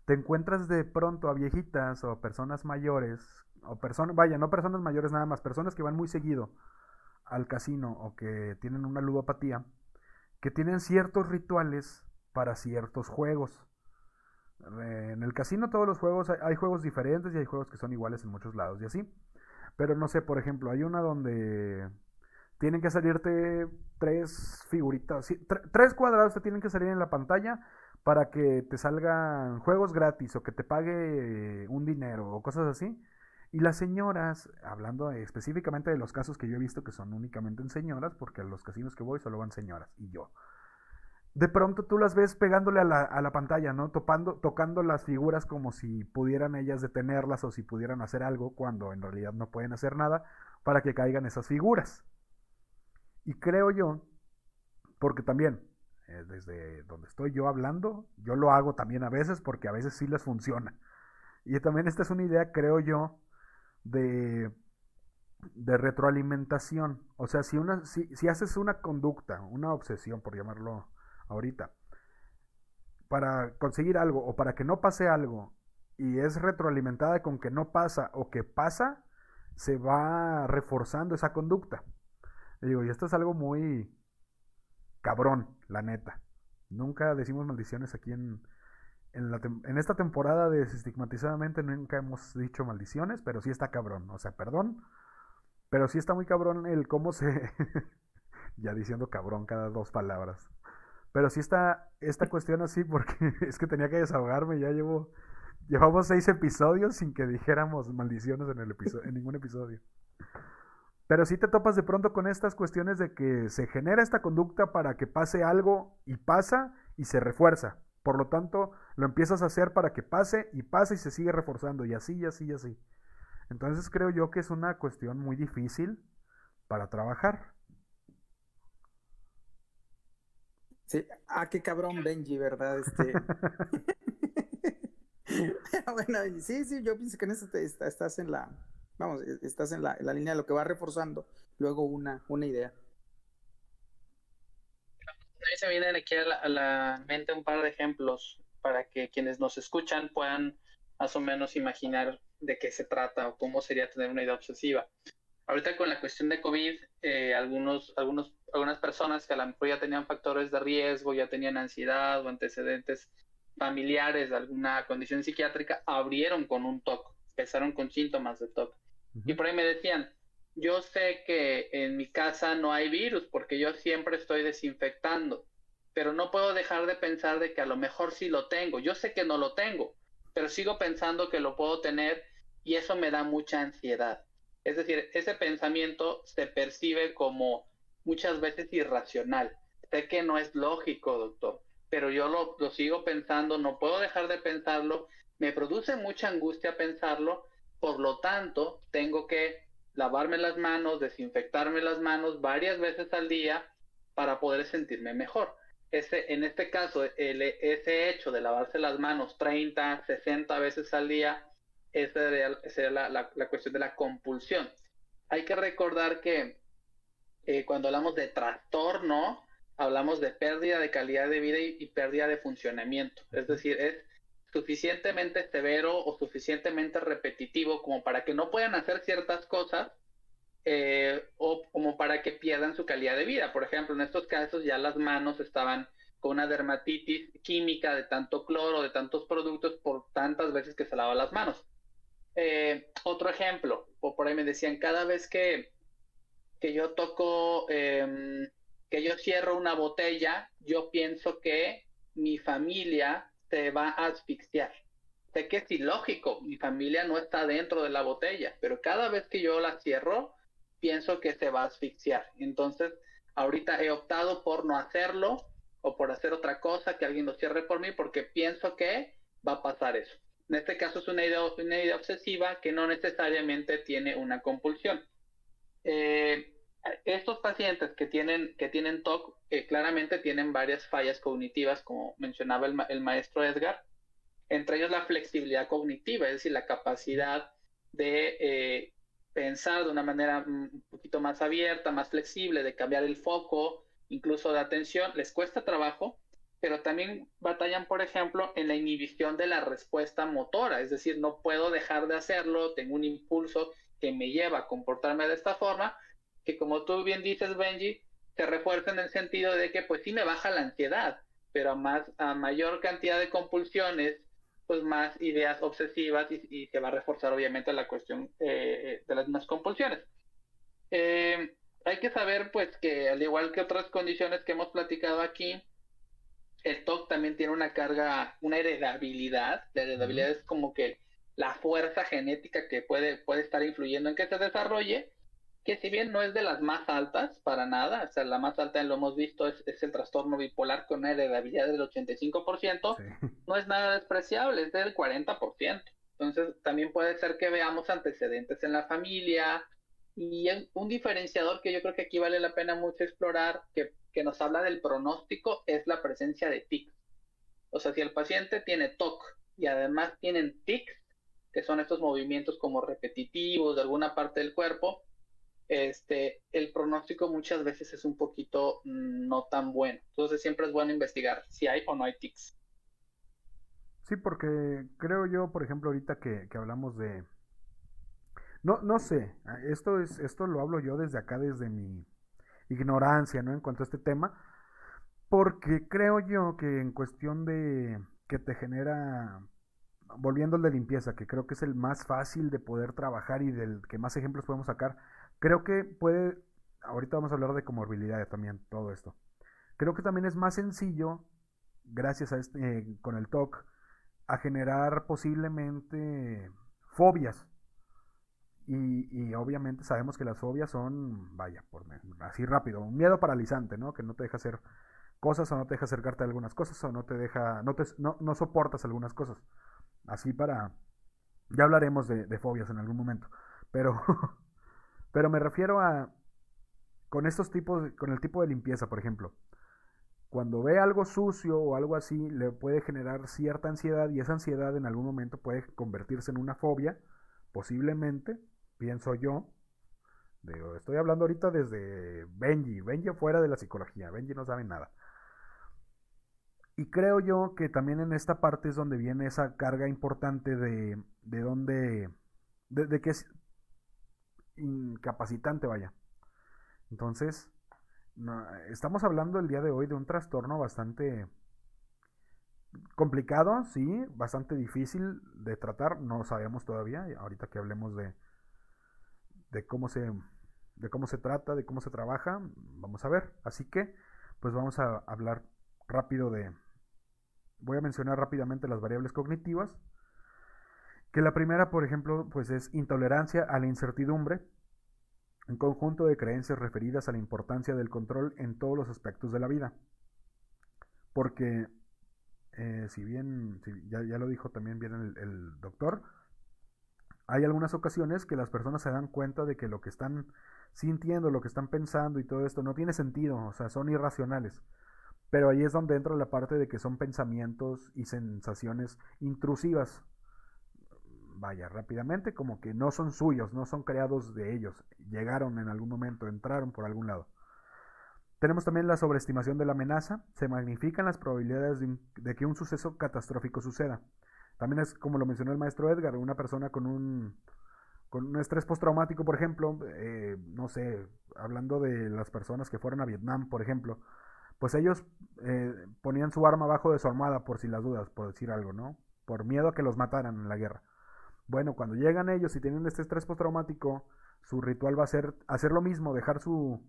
te encuentras de pronto a viejitas o personas mayores, o personas, vaya, no personas mayores nada más, personas que van muy seguido al casino o que tienen una ludopatía, que tienen ciertos rituales para ciertos juegos. En el casino todos los juegos, hay juegos diferentes y hay juegos que son iguales en muchos lados y así. Pero no sé, por ejemplo, hay una donde tienen que salirte tres figuritas, tres cuadrados te tienen que salir en la pantalla para que te salgan juegos gratis o que te pague un dinero o cosas así. Y las señoras, hablando específicamente de los casos que yo he visto que son únicamente en señoras, porque a los casinos que voy solo van señoras y yo. De pronto tú las ves pegándole a la, pantalla, ¿no? Tocando las figuras como si pudieran ellas detenerlas o si pudieran hacer algo, cuando en realidad no pueden hacer nada para que caigan esas figuras. Y creo yo, porque también, eh, desde donde estoy yo hablando, yo lo hago también a veces porque a veces sí les funciona. Y también esta es una idea, creo yo, de, de retroalimentación. O sea, si, una, si, si haces una conducta, una obsesión, por llamarlo ahorita, para conseguir algo o para que no pase algo y es retroalimentada con que no pasa o que pasa, se va reforzando esa conducta. Digo, y esto es algo muy cabrón, la neta. Nunca decimos maldiciones aquí en, en, la en esta temporada de Estigmatizadamente nunca hemos dicho maldiciones, pero sí está cabrón. O sea, perdón. Pero sí está muy cabrón el cómo se... ya diciendo cabrón cada dos palabras. Pero sí está esta cuestión así porque es que tenía que desahogarme. Ya llevo... Llevamos seis episodios sin que dijéramos maldiciones en, el episodio, en ningún episodio. Pero sí te topas de pronto con estas cuestiones de que se genera esta conducta para que pase algo y pasa y se refuerza. Por lo tanto, lo empiezas a hacer para que pase y pase y se sigue reforzando y así y así y así. Entonces creo yo que es una cuestión muy difícil para trabajar. Sí, ah, qué cabrón Benji, ¿verdad? Este... bueno, sí, sí, yo pienso que en eso estás en la, vamos, estás en la, línea de lo que va reforzando luego una, una idea. A mí se vienen aquí a la, mente un par de ejemplos para que quienes nos escuchan puedan más o menos imaginar de qué se trata o cómo sería tener una idea obsesiva. Ahorita con la cuestión de COVID, eh, algunos, algunos, algunas personas que a lo mejor ya tenían factores de riesgo, ya tenían ansiedad o antecedentes familiares de alguna condición psiquiátrica, abrieron con un TOC, empezaron con síntomas de TOC. Y por ahí me decían, yo sé que en mi casa no hay virus porque yo siempre estoy desinfectando, pero no puedo dejar de pensar de que a lo mejor sí lo tengo. Yo sé que no lo tengo, pero sigo pensando que lo puedo tener y eso me da mucha ansiedad. Es decir, ese pensamiento se percibe como muchas veces irracional. Sé que no es lógico, doctor, pero yo lo, lo sigo pensando, no puedo dejar de pensarlo, me produce mucha angustia pensarlo por lo tanto, tengo que lavarme las manos, desinfectarme las manos varias veces al día para poder sentirme mejor. Ese, en este caso, el, ese hecho de lavarse las manos 30, 60 veces al día, esa sería la, la, cuestión de la compulsión. Hay que recordar que eh, cuando hablamos de trastorno, hablamos de pérdida de calidad de vida y pérdida de funcionamiento. Es decir, es suficientemente severo o suficientemente repetitivo como para que no puedan hacer ciertas cosas eh, o como para que pierdan su calidad de vida. Por ejemplo, en estos casos ya las manos estaban con una dermatitis química de tanto cloro, de tantos productos por tantas veces que se lava las manos. Eh, otro ejemplo, por ahí me decían, cada vez que, que yo toco, em, que yo cierro una botella, yo pienso que mi familia se va a asfixiar. Sé que es ilógico, mi familia no está dentro de la botella, pero cada vez que yo la cierro, pienso que se va a asfixiar. Entonces, ahorita he optado por no hacerlo o por hacer otra cosa, que alguien lo cierre por mí, porque pienso que va a pasar eso. En este caso es una idea, una idea obsesiva que no necesariamente tiene una compulsión. Eh, estos pacientes que tienen, que tienen TOC eh, claramente tienen varias fallas cognitivas, como mencionaba el, maestro Edgar, entre ellos la flexibilidad cognitiva, es decir, la capacidad de eh, pensar de una manera un poquito más abierta, más flexible, de cambiar el foco, incluso de atención, les cuesta trabajo, pero también batallan, por ejemplo, en la inhibición de la respuesta motora, es decir, no puedo dejar de hacerlo, tengo un impulso que me lleva a comportarme de esta forma, que como tú bien dices, Benji, se refuerza en el sentido de que pues sí me baja la ansiedad, pero a, más, a mayor cantidad de compulsiones, pues más ideas obsesivas y, se va a reforzar obviamente la cuestión eh, de las mismas compulsiones. Eh, hay que saber pues que al igual que otras condiciones que hemos platicado aquí, el TOC también tiene una carga, una heredabilidad. La heredabilidad es como que la fuerza genética que puede, puede estar influyendo en que se desarrolle, que si bien no es de las más altas, para nada, o sea, la más alta, lo hemos visto, es, el trastorno bipolar con una heredabilidad del 85%, no es nada despreciable, es del 40%. Entonces, también puede ser que veamos antecedentes en la familia y un diferenciador que yo creo que aquí vale la pena mucho explorar, que, que nos habla del pronóstico, es la presencia de tics. O sea, si el paciente tiene TOC y además tienen tics, que son estos movimientos como repetitivos de alguna parte del cuerpo, este, el pronóstico muchas veces es un poquito no tan bueno. Entonces siempre es bueno investigar si hay o no hay tics. Sí, porque creo yo, por ejemplo, ahorita que, hablamos de... No, no sé, esto, es, esto lo hablo yo desde acá, desde mi ignorancia, ¿no? En cuanto a este tema, porque creo yo que en cuestión de que te genera, volviendo al de limpieza, que creo que es el más fácil de poder trabajar y del que más ejemplos podemos sacar, creo que puede, ahorita vamos a hablar de comorbilidad también, todo esto. Creo que también es más sencillo, gracias a este, eh, con el TOC, a generar posiblemente fobias. Y, obviamente sabemos que las fobias son, vaya, por así rápido, un miedo paralizante, ¿no? Que no te deja hacer cosas o no te deja acercarte a algunas cosas o no te deja, no, te, no, no soportas algunas cosas. Así para, ya hablaremos de fobias en algún momento. Pero, pero me refiero a, con estos tipos, con el tipo de limpieza, por ejemplo cuando ve algo sucio o algo así, le puede generar cierta ansiedad y esa ansiedad en algún momento puede convertirse en una fobia, posiblemente, pienso yo. estoy hablando ahorita desde Benji, Benji fuera de la psicología, Benji no sabe nada. Y creo yo que también en esta parte es donde viene esa carga importante de, de donde, de, de que incapacitante, vaya. Entonces, estamos hablando el día de hoy de un trastorno bastante complicado, sí, bastante difícil de tratar, no sabemos todavía, ahorita que hablemos de, de cómo se de cómo se trata, de cómo se trabaja, vamos a ver. Así que, pues vamos a hablar rápido de voy a mencionar rápidamente las variables cognitivas. Que la primera, por ejemplo, pues es intolerancia a la incertidumbre, un conjunto de creencias referidas a la importancia del control en todos los aspectos de la vida. Porque, eh, si bien, ya, lo dijo también bien el, doctor, hay algunas ocasiones que las personas se dan cuenta de que lo que están sintiendo, lo que están pensando y todo esto no tiene sentido, o sea, son irracionales. Pero ahí es donde entra la parte de que son pensamientos y sensaciones intrusivas, vaya, rápidamente, como que no son suyos, no son creados de ellos, llegaron en algún momento, entraron por algún lado. Tenemos también la sobreestimación de la amenaza, se magnifican las probabilidades de, que un suceso catastrófico suceda. También es, como lo mencionó el maestro Edgar, una persona con un, con un estrés postraumático, por ejemplo, eh, no sé, hablando de las personas que fueron a Vietnam, por ejemplo, pues ellos eh, ponían su arma abajo de su armada por si las dudas, por decir algo, ¿no? Por miedo a que los mataran en la guerra. Bueno, cuando llegan ellos y tienen este estrés postraumático, su ritual va a ser hacer lo mismo, dejar su,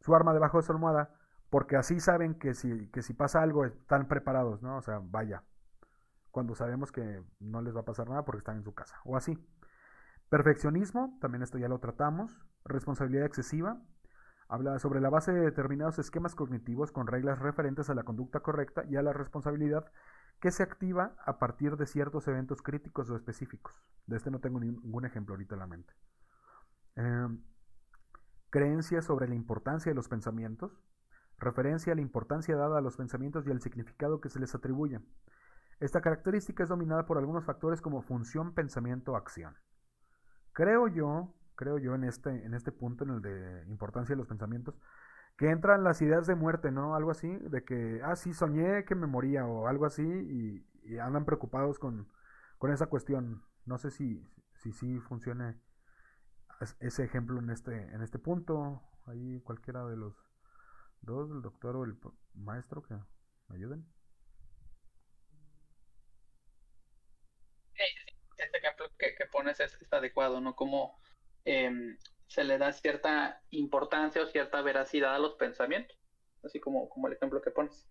su arma debajo de su almohada, porque así saben que si, que si pasa algo están preparados, ¿no? O sea, vaya, cuando sabemos que no les va a pasar nada porque están en su casa, o así. Perfeccionismo, también esto ya lo tratamos. Responsabilidad excesiva, habla sobre la base de determinados esquemas cognitivos con reglas referentes a la conducta correcta y a la responsabilidad que se activa a partir de ciertos eventos críticos o específicos. De este no tengo ningún ejemplo ahorita en la mente. Em, creencias sobre la importancia de los pensamientos. Referencia a la importancia dada a los pensamientos y al significado que se les atribuye. Esta característica es dominada por algunos factores como función, pensamiento, acción. Creo yo, creo yo en este, en este punto, en el de importancia de los pensamientos, que entran las ideas de muerte, ¿no? Algo así, de que, ah, sí, soñé que me moría o algo así y, andan preocupados con, esa cuestión. No sé si si, si funcione ese ejemplo en este, en este punto. Ahí cualquiera de los dos, el doctor o el maestro, que me ayuden. Este ejemplo que, pones es, adecuado, ¿no? Como em, se le da cierta importancia o cierta veracidad a los pensamientos, así como, como el ejemplo que pones.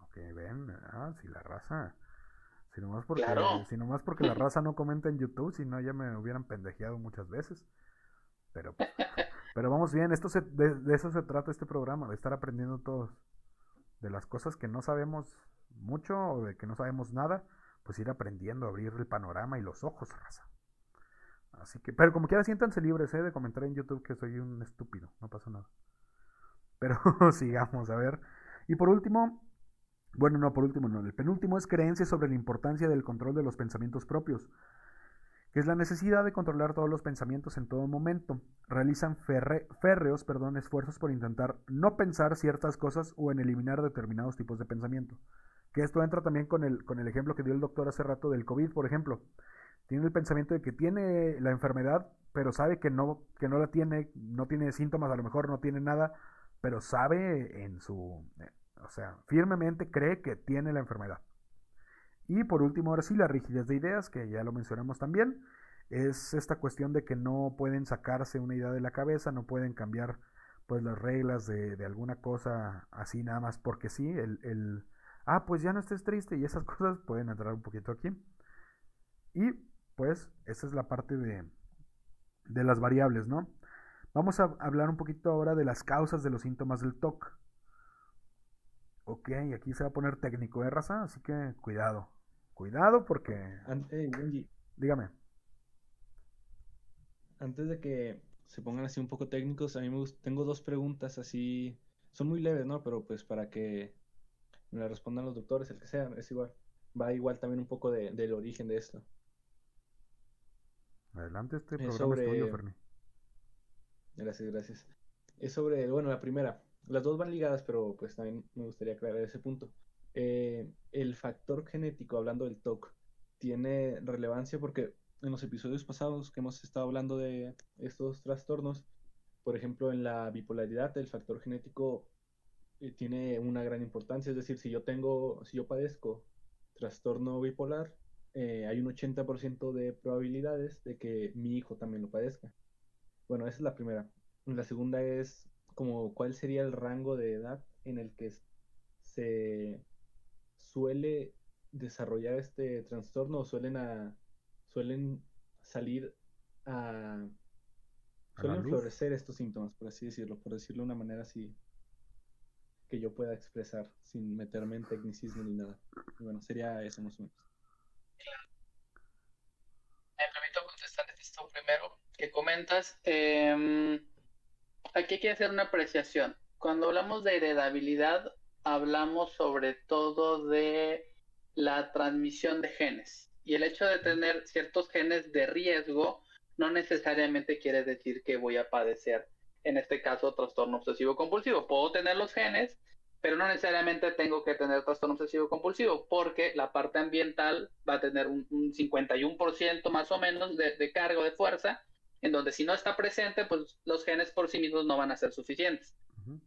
Ok, ven, ah, si la raza, si nomás porque, si nomás porque la raza no comenta en YouTube, si no ya me hubieran pendejeado muchas veces. Pero, pero vamos bien, esto se, de, de, eso se trata este programa, de estar aprendiendo todos. De las cosas que no sabemos mucho o de que no sabemos nada, pues ir aprendiendo, abrir el panorama y los ojos, raza. Así que, pero como quiera, siéntanse libres ¿eh? de comentar en YouTube que soy un estúpido, no pasa nada. Pero sigamos, a ver. Y por último, bueno, no, por último, no, el penúltimo es creencia sobre la importancia del control de los pensamientos propios, que es la necesidad de controlar todos los pensamientos en todo momento. Realizan férreos perdón, esfuerzos por intentar no pensar ciertas cosas o en eliminar determinados tipos de pensamiento. Que esto entra también con el, con el ejemplo que dio el doctor hace rato del COVID, por ejemplo tiene el pensamiento de que tiene la enfermedad, pero sabe que no, que no la tiene, no tiene síntomas, a lo mejor no tiene nada, pero sabe en su, eh, o sea, firmemente cree que tiene la enfermedad. Y por último, ahora sí, la rigidez de ideas, que ya lo mencionamos también, es esta cuestión de que no pueden sacarse una idea de la cabeza, no pueden cambiar pues las reglas de, alguna cosa así nada más porque sí, el, el, ah, pues ya no estés triste y esas cosas pueden entrar un poquito aquí. Y pues esa es la parte de, de las variables, ¿no? Vamos a hablar un poquito ahora de las causas de los síntomas del TOC. Ok, aquí se va a poner técnico, ¿eh, raza? Así que cuidado. Cuidado porque... Dígame. Antes de que se pongan así un poco técnicos, a mí me gusta, tengo dos preguntas así, son muy leves, ¿no? Pero pues para que me la respondan los doctores, el que sea, es igual. Va igual también un poco de, del origen de esto. Adelante, este programa sobre... es Gracias, gracias. Es sobre, bueno, la primera. Las dos van ligadas, pero pues también me gustaría aclarar ese punto. Eh, el factor genético, hablando del TOC, tiene relevancia porque en los episodios pasados que hemos estado hablando de estos trastornos, por ejemplo, en la bipolaridad, el factor genético eh, tiene una gran importancia. Es decir, si yo tengo, si yo padezco trastorno bipolar, eh, hay un 80% de probabilidades de que mi hijo también lo padezca. Bueno, esa es la primera. La segunda es como cuál sería el rango de edad en el que se suele desarrollar este trastorno o suelen a, suelen salir a suelen florecer estos síntomas, por así decirlo, por decirlo de una manera así que yo pueda expresar sin meterme en tecnicismo ni nada. bueno, sería eso más o menos. Me permito contestar esto primero que comentas. Eh, aquí hay que hacer una apreciación. Cuando hablamos de heredabilidad, hablamos sobre todo de la transmisión de genes. Y el hecho de tener ciertos genes de riesgo no necesariamente quiere decir que voy a padecer, en este caso, trastorno obsesivo compulsivo. Puedo tener los genes, pero no necesariamente tengo que tener trastorno obsesivo compulsivo, porque la parte ambiental va a tener un, 51% más o menos de, cargo de fuerza, en donde si no está presente, pues los genes por sí mismos no van a ser suficientes.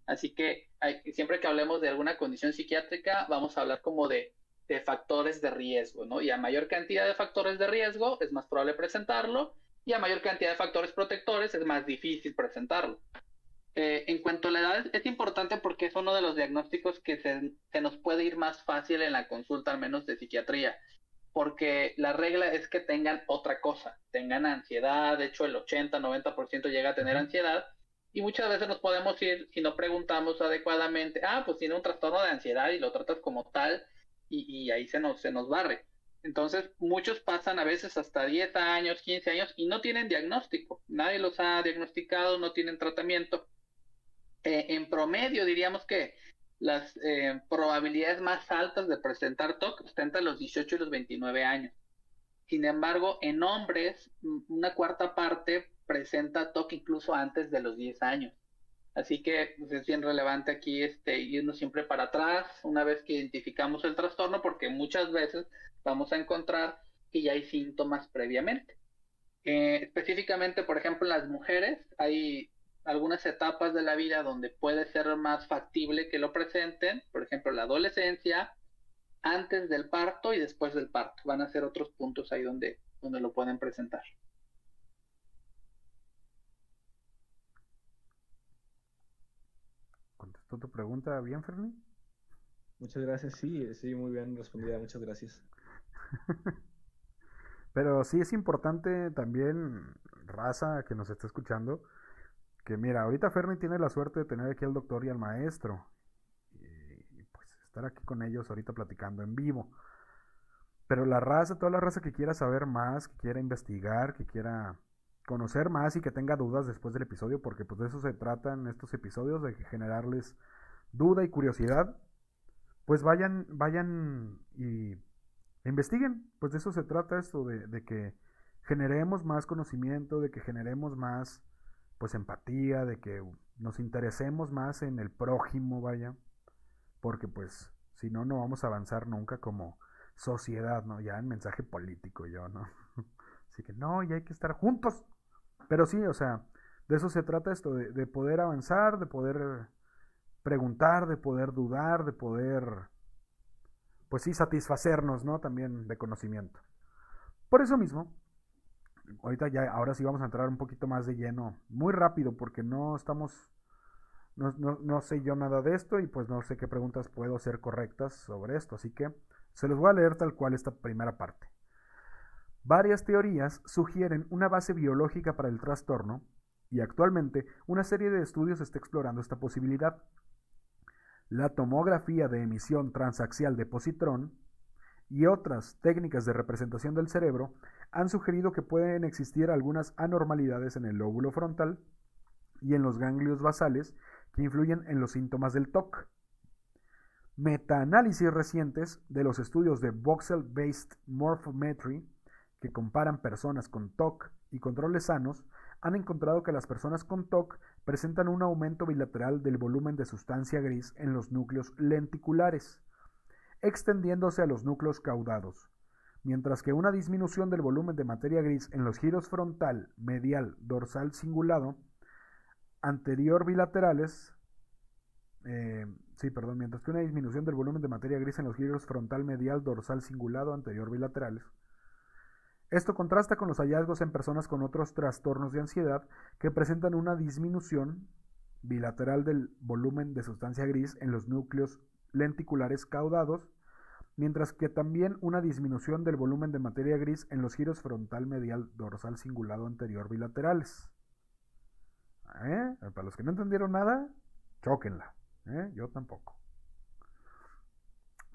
Así que siempre que hablemos de alguna condición psiquiátrica, vamos a hablar como de, de, factores de riesgo, ¿no? Y a mayor cantidad de factores de riesgo, es más probable presentarlo, y a mayor cantidad de factores protectores, es más difícil presentarlo. Eh, en cuanto a la edad, es importante porque es uno de los diagnósticos que se, nos puede ir más fácil en la consulta, al menos de psiquiatría, porque la regla es que tengan otra cosa, tengan ansiedad, de hecho el 80-90% llega a tener ansiedad, y muchas veces nos podemos ir, si no preguntamos adecuadamente, ah, pues tiene un trastorno de ansiedad y lo tratas como tal, y, y ahí se nos, se nos barre. Entonces, muchos pasan a veces hasta 10 años, 15 años y no tienen diagnóstico. Nadie los ha diagnosticado, no tienen tratamiento. Eh, en promedio diríamos que las eh, probabilidades más altas de presentar TOC están entre los 18 y los 29 años. Sin embargo, en hombres, una cuarta parte presenta TOC incluso antes de los 10 años. Así que pues, es bien relevante aquí este, irnos siempre para atrás una vez que identificamos el trastorno, porque muchas veces vamos a encontrar que ya hay síntomas previamente. Eh, específicamente, por ejemplo, en las mujeres hay algunas etapas de la vida donde puede ser más factible que lo presenten, por ejemplo, la adolescencia, antes del parto y después del parto. Van a ser otros puntos ahí donde, donde lo pueden presentar. ¿Contestó tu pregunta bien, Fermi? Muchas gracias, sí, sí, muy bien respondida, muchas gracias. Pero sí es importante también, raza que nos está escuchando, que mira, ahorita Fermi tiene la suerte de tener aquí al doctor y al maestro. Y pues estar aquí con ellos ahorita platicando en vivo. Pero la raza, toda la raza que quiera saber más, que quiera investigar, que quiera conocer más y que tenga dudas después del episodio, porque pues de eso se tratan estos episodios, de generarles duda y curiosidad, pues vayan, vayan y investiguen. Pues de eso se trata esto, de, de que generemos más conocimiento, de que generemos más pues empatía, de que nos interesemos más en el prójimo, vaya, porque pues si no, no vamos a avanzar nunca como sociedad, ¿no? Ya en mensaje político yo, ¿no? Así que no, y hay que estar juntos. Pero sí, o sea, de eso se trata esto, de, de poder avanzar, de poder preguntar, de poder dudar, de poder pues sí, satisfacernos, ¿no? También de conocimiento. Por eso mismo, ahorita ya, ahora sí vamos a entrar un poquito más de lleno, muy rápido, porque no estamos, no, no, sé yo nada de esto y pues no sé qué preguntas puedo hacer correctas sobre esto, así que se los voy a leer tal cual esta primera parte. Varias teorías sugieren una base biológica para el trastorno y actualmente una serie de estudios está explorando esta posibilidad. La tomografía de emisión transaxial de positrón y otras técnicas de representación del cerebro han sugerido que pueden existir algunas anormalidades en el lóbulo frontal y en los ganglios basales que influyen en los síntomas del TOC. Metaanálisis recientes de los estudios de Voxel-Based Morphometry, que comparan personas con TOC y controles sanos, han encontrado que las personas con TOC presentan un aumento bilateral del volumen de sustancia gris en los núcleos lenticulares, extendiéndose a los núcleos caudados, mientras que una disminución del volumen de materia gris en los giros frontal, medial, dorsal cingulado, anterior bilaterales, eh, sí, perdón, mientras que una disminución del volumen de materia gris en los giros frontal, medial, dorsal cingulado, anterior bilaterales. Esto contrasta con los hallazgos en personas con otros trastornos de ansiedad que presentan una disminución bilateral del volumen de sustancia gris en los núcleos lenticulares caudados, mientras que también una disminución del volumen de materia gris en los giros frontal medial dorsal cingulado anterior bilaterales. ¿Eh? Para los que no entendieron nada, choquenla. ¿Eh? Yo tampoco.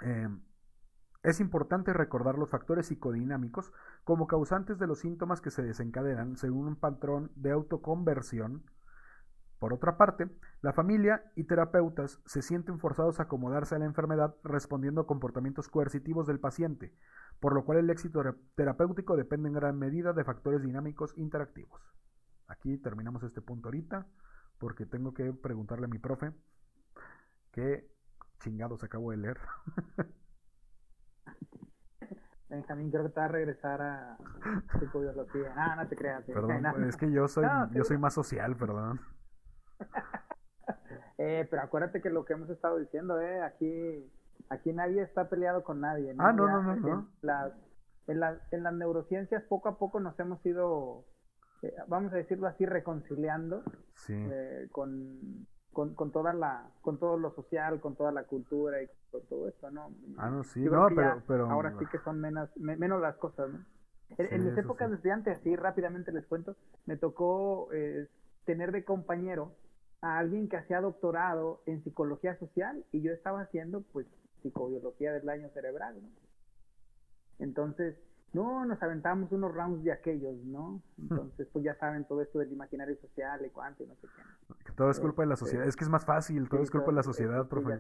Em, es importante recordar los factores psicodinámicos como causantes de los síntomas que se desencadenan según un patrón de autoconversión por otra parte, la familia y terapeutas se sienten forzados a acomodarse a la enfermedad respondiendo a comportamientos coercitivos del paciente, por lo cual el éxito terapéutico depende en gran medida de factores dinámicos interactivos. Aquí terminamos este punto ahorita, porque tengo que preguntarle a mi profe qué chingados acabo de leer. Benjamín, creo que te va a regresar a psicobiología. Ah, no te creas. Perdón, es que yo soy, yo soy más social, perdón. eh, pero acuérdate que lo que hemos estado diciendo, eh, aquí, aquí nadie está peleado con nadie. Ah, no, no, no, no. En las, en, las, en las neurociencias poco a poco nos hemos ido, eh, vamos a decirlo así, reconciliando eh, con, con, con, toda la, con todo lo social, con toda la cultura y con todo esto, ¿no? Ah, no, sí, no, pero, pero... Ahora sí que son menos, menos las cosas, ¿no? En, mis épocas de estudiante, así rápidamente les cuento, me tocó eh, tener de compañero a alguien que hacía doctorado en psicología social y yo estaba haciendo pues psicobiología del daño cerebral, ¿no? Entonces, no, nos aventamos unos rounds de aquellos, ¿no? Entonces, pues ya saben todo esto del imaginario social y cuánto y no sé qué. Todo es culpa de la sociedad, es que es más fácil, todo es culpa de la sociedad, profe.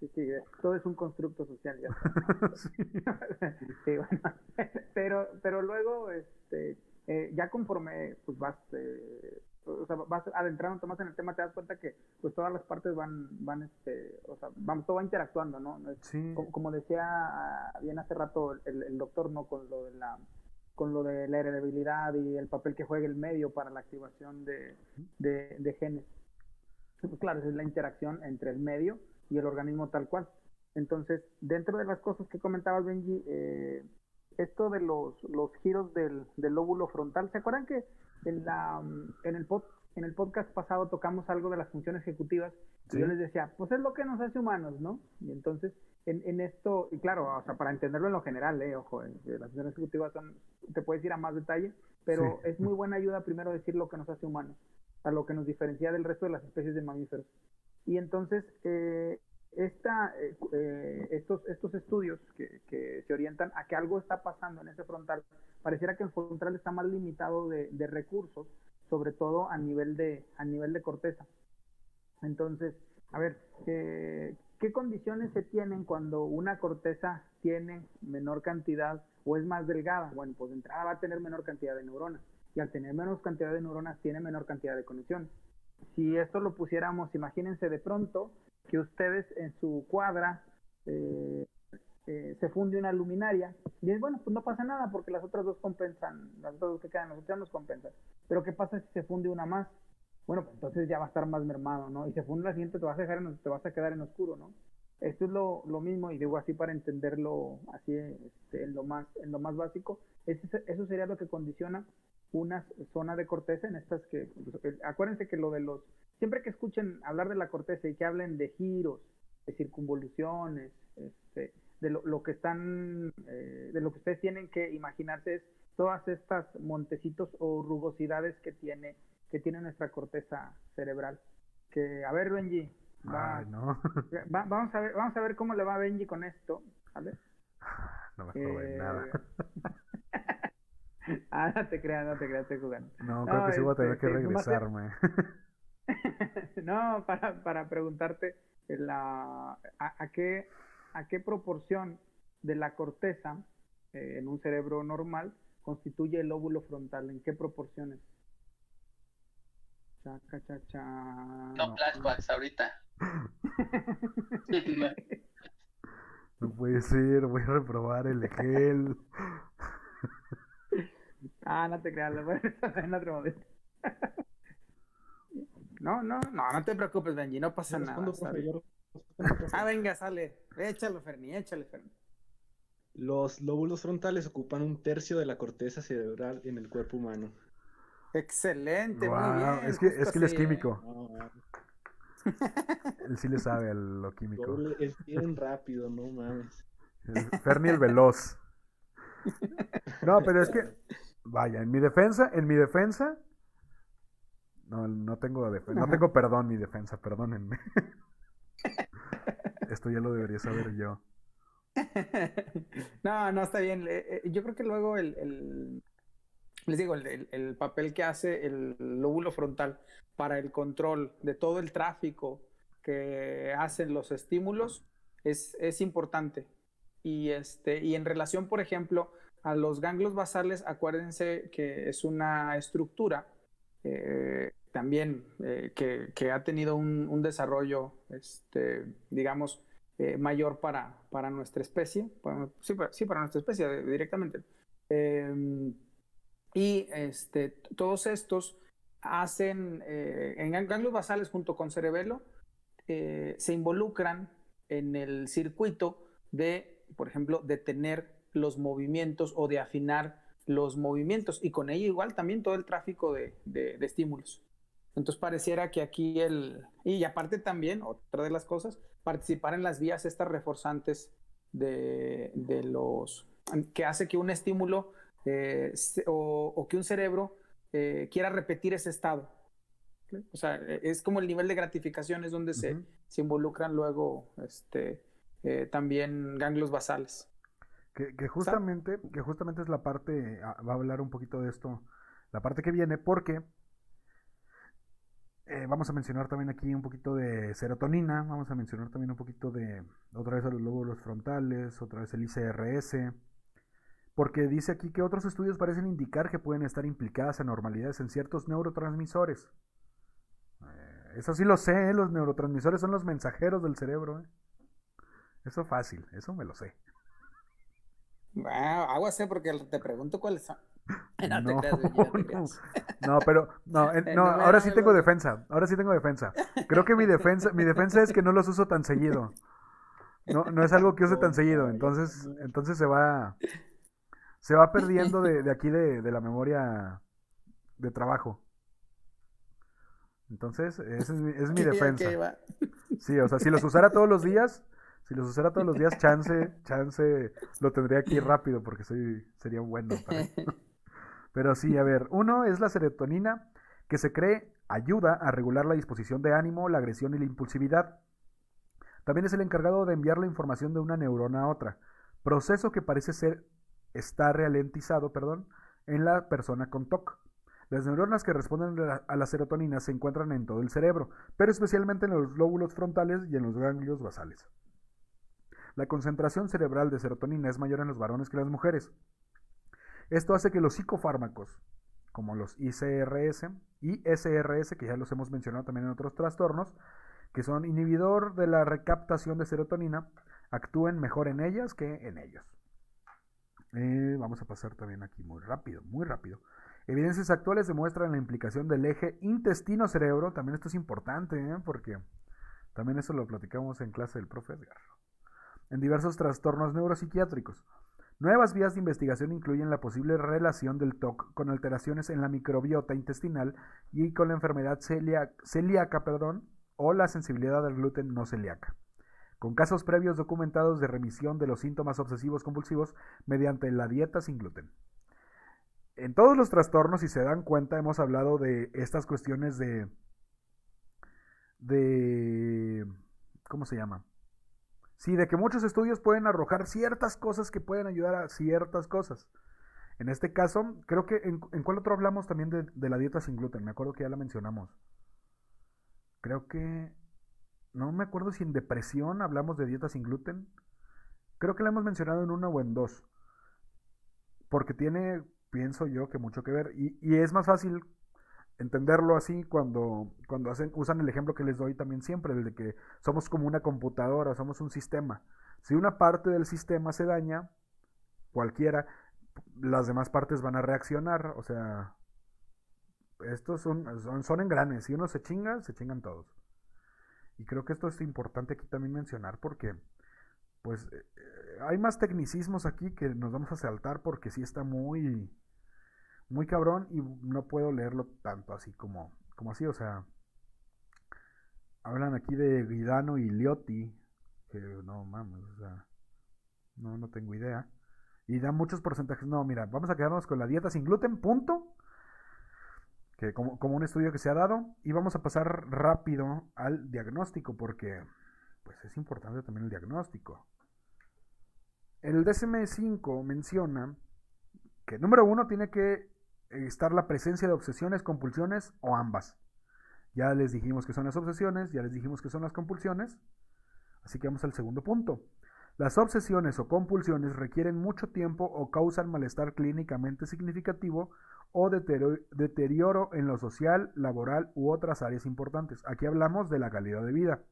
sí, sí, todo es un constructo social, ya sí. bueno, pero, pero luego, este, eh, ya conforme pues vas eh, o sea, vas adentrando más en el tema, te das cuenta que pues todas las partes van, van este, o sea, vamos, todo va interactuando, ¿no? Sí. Como, decía bien hace rato el, el, doctor, ¿no? Con lo de la con lo de la heredabilidad y el papel que juega el medio para la activación de, de, genes. Pues claro, esa es la interacción entre el medio y el organismo tal cual. Entonces, dentro de las cosas que comentaba Benji, eh, esto de los, los giros del, del lóbulo frontal, ¿se acuerdan que en, la, en, el pod, en el podcast pasado tocamos algo de las funciones ejecutivas y yo les decía, pues es lo que nos hace humanos, ¿no? Y entonces, en, en esto, y claro, o sea, para entenderlo en lo general, eh, ojo, eh, las funciones ejecutivas son, te puedes ir a más detalle, pero es muy buena ayuda primero decir lo que nos hace humanos, a lo que nos diferencia del resto de las especies de mamíferos. Y entonces, eh, esta, eh, estos, estos estudios que, que, se orientan a que algo está pasando en ese frontal, pareciera que el frontal está más limitado de, de recursos, sobre todo a nivel de, a nivel de corteza. Entonces, a ver, eh, ¿qué condiciones se tienen cuando una corteza tiene menor cantidad o es más delgada? Bueno, pues de entrada va a tener menor cantidad de neuronas y al tener menos cantidad de neuronas tiene menor cantidad de conexiones. Si esto lo pusiéramos, imagínense de pronto que ustedes en su cuadra eh, eh, se funde una luminaria y es bueno, pues no pasa nada porque las otras dos compensan, las otras dos que quedan, las otras nos compensan. Pero ¿qué pasa si se funde una más? Bueno, pues entonces ya va a estar más mermado, ¿no? Y se funde la siguiente, te vas a dejar en, te vas a quedar en oscuro, ¿no? esto es lo, lo, mismo, y digo así para entenderlo así este, en, lo más, en lo más básico, eso sería lo que condiciona una zona de corteza en estas que, pues, acuérdense que lo de los, siempre que escuchen hablar de la corteza y que hablen de giros, de circunvoluciones, este, de lo, que están, eh, de lo que ustedes tienen que imaginarse es todas estas montecitos o rugosidades que tiene, que tiene nuestra corteza cerebral. Que, a ver, Benji, vamos a ver, vamos a ver cómo le va a Benji con esto, ¿vale? No me probé nada. ah, no te creas, no te creas, estoy jugando. No, creo que sí voy a tener que este, regresarme. no, para, para preguntarte la, a, qué, a qué proporción de la corteza eh, en un cerebro normal constituye el óvulo frontal, en qué proporciones. Chaca, cha, cha. No, flashbacks ahorita. no puede ser, voy a reprobar el gel. ah, no te creas, lo voy a en otro momento. No, no, no, no te preocupes, Benji, no pasa nada. ah, venga, sale. Échalo, Ferni, échale, Ferni. Los lóbulos frontales ocupan un tercio de la corteza cerebral en el cuerpo humano. Excelente, muy bien. Es que, es que él es químico. él sí le sabe a lo químico. es bien rápido, no mames. Ferni el veloz. No, pero es que, vaya, en mi defensa, en mi defensa, no, no tengo defensa, no tengo perdón mi defensa, perdónenme. Esto ya lo debería saber yo. no, no está bien. Eh, yo creo que luego el, les digo, el, papel que hace el lóbulo frontal para el control de todo el tráfico que hacen los estímulos es, es importante. Y, este, y en relación, por ejemplo, a los ganglios basales, acuérdense que es una estructura eh, también eh, que, ha tenido un, desarrollo, este, digamos, eh, mayor para, para, nuestra especie, sí, para, nuestra especie directamente. Em, y este, todos estos hacen, en ganglios basales junto con cerebelo, se involucran en el circuito de, por ejemplo, detener los movimientos o de afinar los movimientos y con ello igual también todo el tráfico de, de, estímulos. Entonces pareciera que aquí el... Y aparte también, otra de las cosas, participar en las vías estas reforzantes de, de los... que hace que un estímulo eh, o, que un cerebro eh, quiera repetir ese estado. O sea, es como el nivel de gratificación es donde se, se, involucran luego este, eh, también ganglios basales. Que, justamente, que justamente es la parte, ah, va a hablar un poquito de esto, la parte que viene, porque eh, vamos a mencionar también aquí un poquito de serotonina, vamos a mencionar también un poquito de, otra vez a los lóbulos frontales, otra vez el ICRS, porque dice aquí que otros estudios parecen indicar que pueden estar implicadas anormalidades en ciertos neurotransmisores. Eh, eso sí lo sé, ¿eh? los neurotransmisores son los mensajeros del cerebro. Eso fácil, eso me lo sé. Wow, sé porque te pregunto cuáles son. No, no, no, pero no, no, ahora sí tengo defensa. Ahora sí tengo defensa. Creo que mi defensa, mi defensa es que no los uso tan seguido. No, no es algo que use tan seguido. Entonces, entonces se va, se va perdiendo de, aquí de, la memoria de trabajo. Entonces, esa es mi, es mi defensa. Sí, o sea, si los usara todos los días, si los usara todos los días, chance, chance lo tendría aquí rápido porque soy, sería bueno. Pero sí, a ver, uno es la serotonina que se cree ayuda a regular la disposición de ánimo, la agresión y la impulsividad. También es el encargado de enviar la información de una neurona a otra, proceso que parece ser está ralentizado, perdón, en la persona con TOC. Las neuronas que responden a la serotonina se encuentran en todo el cerebro, pero especialmente en los lóbulos frontales y en los ganglios basales. La concentración cerebral de serotonina es mayor en los varones que en las mujeres. Esto hace que los psicofármacos, como los ICRS y SRS, que ya los hemos mencionado también en otros trastornos, que son inhibidor de la recaptación de serotonina, actúen mejor en ellas que en ellos. Eh, vamos a pasar también aquí muy rápido, muy rápido. Evidencias actuales demuestran la implicación del eje intestino-cerebro. También esto es importante, ¿eh? porque también eso lo platicamos en clase del profe Edgar. En diversos trastornos neuropsiquiátricos. Nuevas vías de investigación incluyen la posible relación del TOC con alteraciones en la microbiota intestinal y con la enfermedad celíaca perdón, o la sensibilidad al gluten no celíaca, con casos previos documentados de remisión de los síntomas obsesivos compulsivos mediante la dieta sin gluten. En todos los trastornos, si se dan cuenta, hemos hablado de estas cuestiones de... de... ¿Cómo se llama? Sí, de que muchos estudios pueden arrojar ciertas cosas que pueden ayudar a ciertas cosas. En este caso, creo que en, cuál otro hablamos también de, la dieta sin gluten. Me acuerdo que ya la mencionamos. Creo que... No me acuerdo si en depresión hablamos de dieta sin gluten. Creo que la hemos mencionado en una o en dos. Porque tiene, pienso yo, que mucho que ver. Y es más fácil entenderlo así cuando, cuando hacen, usan el ejemplo que les doy también siempre, el de que somos como una computadora, somos un sistema. Si una parte del sistema se daña, cualquiera, las demás partes van a reaccionar, o sea, estos son, son, son engranes, si uno se chinga, se chingan todos. Y creo que esto es importante aquí también mencionar porque, pues, eh, hay más tecnicismos aquí que nos vamos a saltar porque sí está muy, muy cabrón y no puedo leerlo tanto así como, como así, o sea, hablan aquí de Guidano y Liotti, que no mames, o sea, no, no tengo idea. Y da muchos porcentajes. No, mira, vamos a quedarnos con la dieta sin gluten, punto. Que como, como un estudio que se ha dado. Y vamos a pasar rápido al diagnóstico, porque pues es importante también el diagnóstico. El DSM-5 menciona que número uno tiene que estar la presencia de obsesiones, compulsiones o ambas. Ya les dijimos que son las obsesiones, ya les dijimos que son las compulsiones. Así que vamos al segundo punto. Las obsesiones o compulsiones requieren mucho tiempo o causan malestar clínicamente significativo o deterioro en lo social, laboral u otras áreas importantes. Aquí hablamos de la calidad de vida.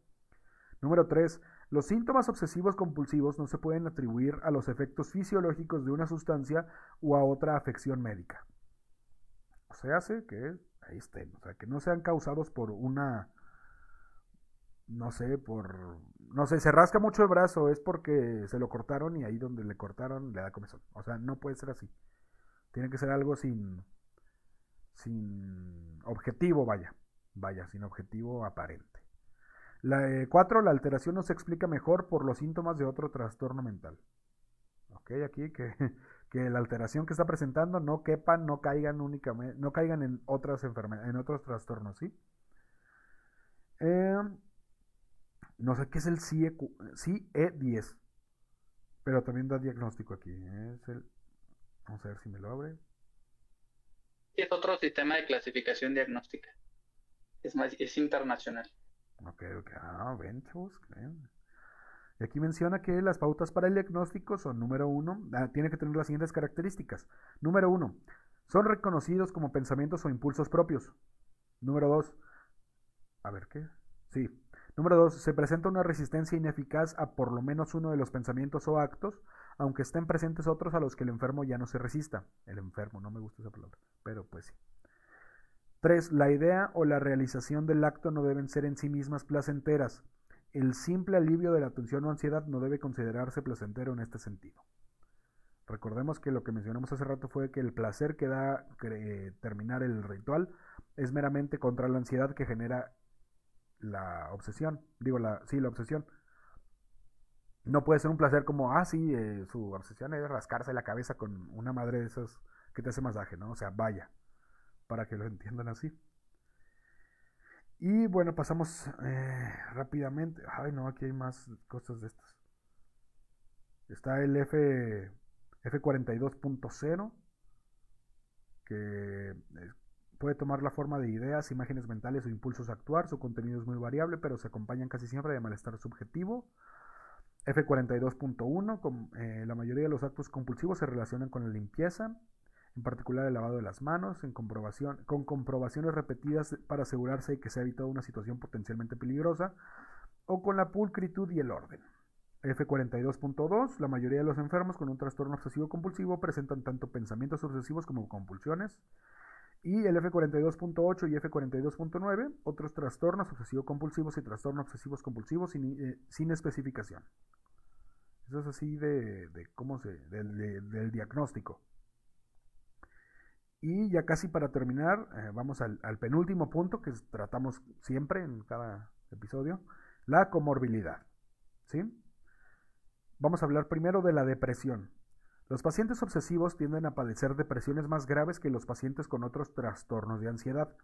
Número 3. Los síntomas obsesivos compulsivos no se pueden atribuir a los efectos fisiológicos de una sustancia o a otra afección médica se hace que ahí estén, o sea, que no sean causados por una, no sé, por, no sé, se rasca mucho el brazo, es porque se lo cortaron y ahí donde le cortaron le da comezón. O sea, no puede ser así. Tiene que ser algo sin, sin objetivo, vaya, vaya, sin objetivo aparente. La 4. Eh, la alteración no se explica mejor por los síntomas de otro trastorno mental. Ok, aquí que que la alteración que está presentando no quepan, no caigan únicamente, no caigan en otras enfermedades, en otros trastornos, ¿sí? Em, no sé qué es el CIE, CIE10, pero también da diagnóstico aquí. Es el, vamos a ver si me lo abre. Es otro sistema de clasificación diagnóstica. Es más, es internacional. Ok, ok. Ah, ven, y aquí menciona que las pautas para el diagnóstico son, número uno, ah, tiene que tener las siguientes características. Número uno, son reconocidos como pensamientos o impulsos propios. Número dos, a ver qué. Sí. Número dos, se presenta una resistencia ineficaz a por lo menos uno de los pensamientos o actos, aunque estén presentes otros a los que el enfermo ya no se resista. El enfermo, no me gusta esa palabra, pero pues sí. Tres, la idea o la realización del acto no deben ser en sí mismas placenteras el simple alivio de la tensión o ansiedad no debe considerarse placentero en este sentido. Recordemos que lo que mencionamos hace rato fue que el placer que da terminar el ritual es meramente contra la ansiedad que genera la obsesión. Digo, la, sí, la obsesión. No puede ser un placer como, ah, sí, eh, su obsesión es rascarse la cabeza con una madre de esas que te hace masaje, ¿no? O sea, vaya, para que lo entiendan así. Y bueno, pasamos eh, rápidamente. Ay, no, aquí hay más cosas de estas. Está el F, F42.0, que puede tomar la forma de ideas, imágenes mentales o impulsos a actuar. Su contenido es muy variable, pero se acompañan casi siempre de malestar subjetivo. F42.1, eh, la mayoría de los actos compulsivos se relacionan con la limpieza, en particular el lavado de las manos, con comprobaciones repetidas para asegurarse de que se ha evitado una situación potencialmente peligrosa, o con la pulcritud y el orden. F42.2, la mayoría de los enfermos con un trastorno obsesivo compulsivo presentan tanto pensamientos obsesivos como compulsiones. Y el F42.8 y F42.9, otros trastornos obsesivo compulsivos y trastornos obsesivos compulsivos sin, eh, sin especificación. Eso es así de, cómo se, del, diagnóstico. Y ya casi para terminar, eh, vamos al, al, penúltimo punto que tratamos siempre en cada episodio, la comorbilidad. ¿Sí? Vamos a hablar primero de la depresión. Los pacientes obsesivos tienden a padecer depresiones más graves que los pacientes con otros trastornos de ansiedad.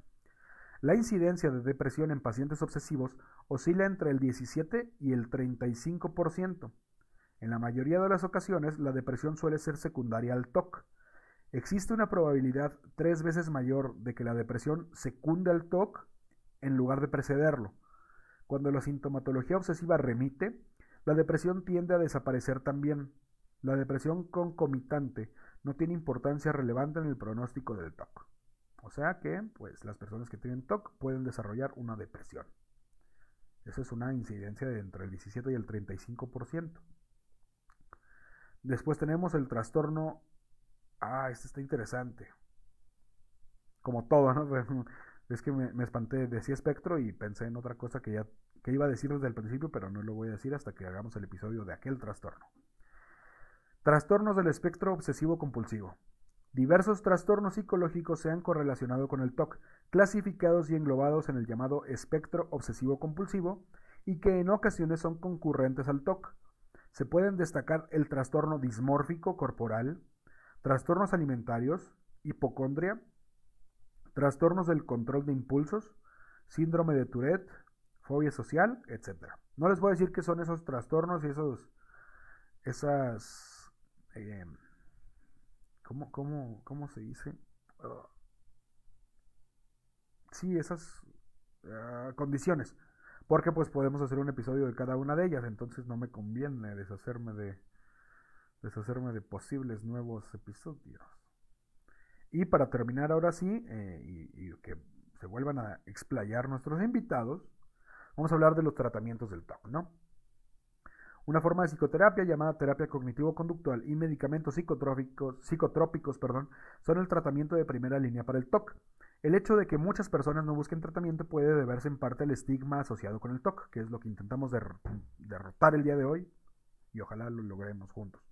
La incidencia de depresión en pacientes obsesivos oscila entre el 17 y el 35%. En la mayoría de las ocasiones, la depresión suele ser secundaria al TOC. Existe una probabilidad tres veces mayor de que la depresión secunde al TOC en lugar de precederlo. Cuando la sintomatología obsesiva remite, la depresión tiende a desaparecer también. La depresión concomitante no tiene importancia relevante en el pronóstico del TOC. O sea que, pues, las personas que tienen TOC pueden desarrollar una depresión. Esa es una incidencia de entre el 17 y el 35%. Después tenemos el trastorno. Ah, este está interesante. Como todo, ¿no? Es que me, espanté, decía espectro y pensé en otra cosa que ya que iba a decir desde el principio, pero no lo voy a decir hasta que hagamos el episodio de aquel trastorno. Trastornos del espectro obsesivo compulsivo. Diversos trastornos psicológicos se han correlacionado con el TOC, clasificados y englobados en el llamado espectro obsesivo compulsivo, y que en ocasiones son concurrentes al TOC. Se pueden destacar el trastorno dismórfico corporal, trastornos alimentarios, hipocondria, trastornos del control de impulsos, síndrome de Tourette, fobia social, etc. No les voy a decir qué son esos trastornos y esos, esas, eh, ¿cómo, cómo, se dice? Sí, esas ah, condiciones. Porque pues podemos hacer un episodio de cada una de ellas, entonces no me conviene deshacerme de deshacerme de posibles nuevos episodios. Y para terminar ahora sí, eh, y, que se vuelvan a explayar nuestros invitados, vamos a hablar de los tratamientos del TOC, ¿no? Una forma de psicoterapia llamada terapia cognitivo-conductual y medicamentos psicotrópicos, psicotrópicos perdón, son el tratamiento de primera línea para el TOC. El hecho de que muchas personas no busquen tratamiento puede deberse en parte al estigma asociado con el TOC, que es lo que intentamos derrotar el día de hoy y ojalá lo logremos juntos.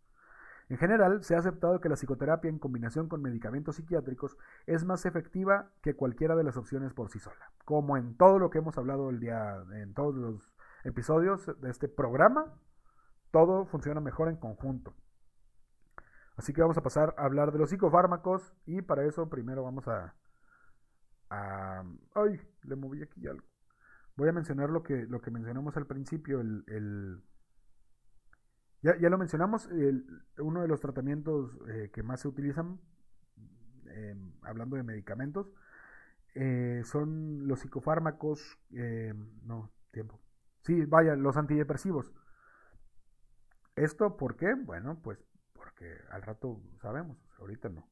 En general, se ha aceptado que la psicoterapia en combinación con medicamentos psiquiátricos es más efectiva que cualquiera de las opciones por sí sola. Como en todo lo que hemos hablado el día, en todos los episodios de este programa, todo funciona mejor en conjunto. Así que vamos a pasar a hablar de los psicofármacos y para eso primero vamos a... ¡Ay! Le moví aquí algo. Voy a mencionar lo que, lo que mencionamos al principio, el ya, lo mencionamos, uno de los tratamientos eh, que más se utilizan, em, hablando de medicamentos, eh, son los psicofármacos, em, no, tiempo. Sí, vaya, los antidepresivos. ¿Esto por qué? Bueno, pues porque al rato sabemos, ahorita no.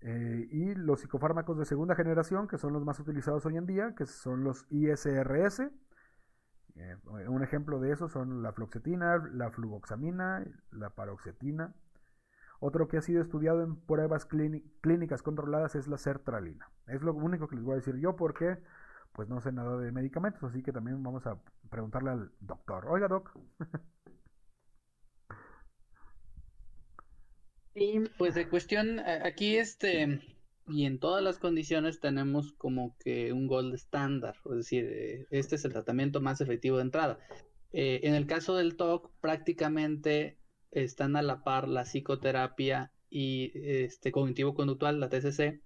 Eh, y los psicofármacos de segunda generación, que son los más utilizados hoy en día, que son los ISRS, eh, un ejemplo de eso son la floxetina, la fluvoxamina, la paroxetina. Otro que ha sido estudiado en pruebas clínicas controladas es la sertralina. Es lo único que les voy a decir yo porque pues no sé nada de medicamentos, así que también vamos a preguntarle al doctor. Oiga, doc. Sí, pues de cuestión, aquí este, y en todas las condiciones tenemos como que un gold estándar, es decir, eh, este es el tratamiento más efectivo de entrada. Eh, en el caso del TOC, prácticamente están a la par la psicoterapia y este cognitivo-conductual, la TCC,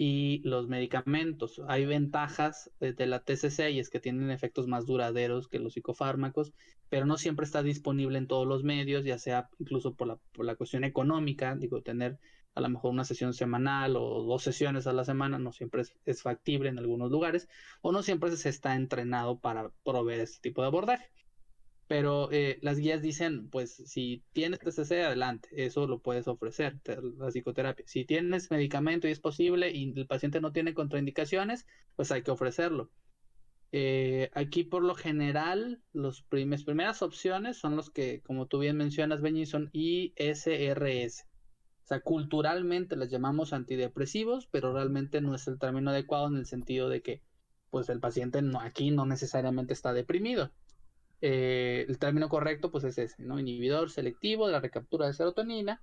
y los medicamentos. Hay ventajas de la TCC y es que tienen efectos más duraderos que los psicofármacos, pero no siempre está disponible en todos los medios, ya sea incluso por la, por la cuestión económica, digo, tener a lo mejor una sesión semanal o dos sesiones a la semana no siempre es, factible en algunos lugares o no siempre se está entrenado para proveer este tipo de abordaje. Pero eh, las guías dicen, pues si tienes TCC, adelante, eso lo puedes ofrecer, la psicoterapia. Si tienes medicamento y es posible y el paciente no tiene contraindicaciones, pues hay que ofrecerlo. Eh, aquí por lo general, las primeras opciones son los que, como tú bien mencionas, Benji, son ISRS. Sea, culturalmente les llamamos antidepresivos, pero realmente no es el término adecuado en el sentido de que pues el paciente no, aquí no necesariamente está deprimido. eh, el término correcto pues es ese, ¿no? Inhibidor selectivo de la recaptura de serotonina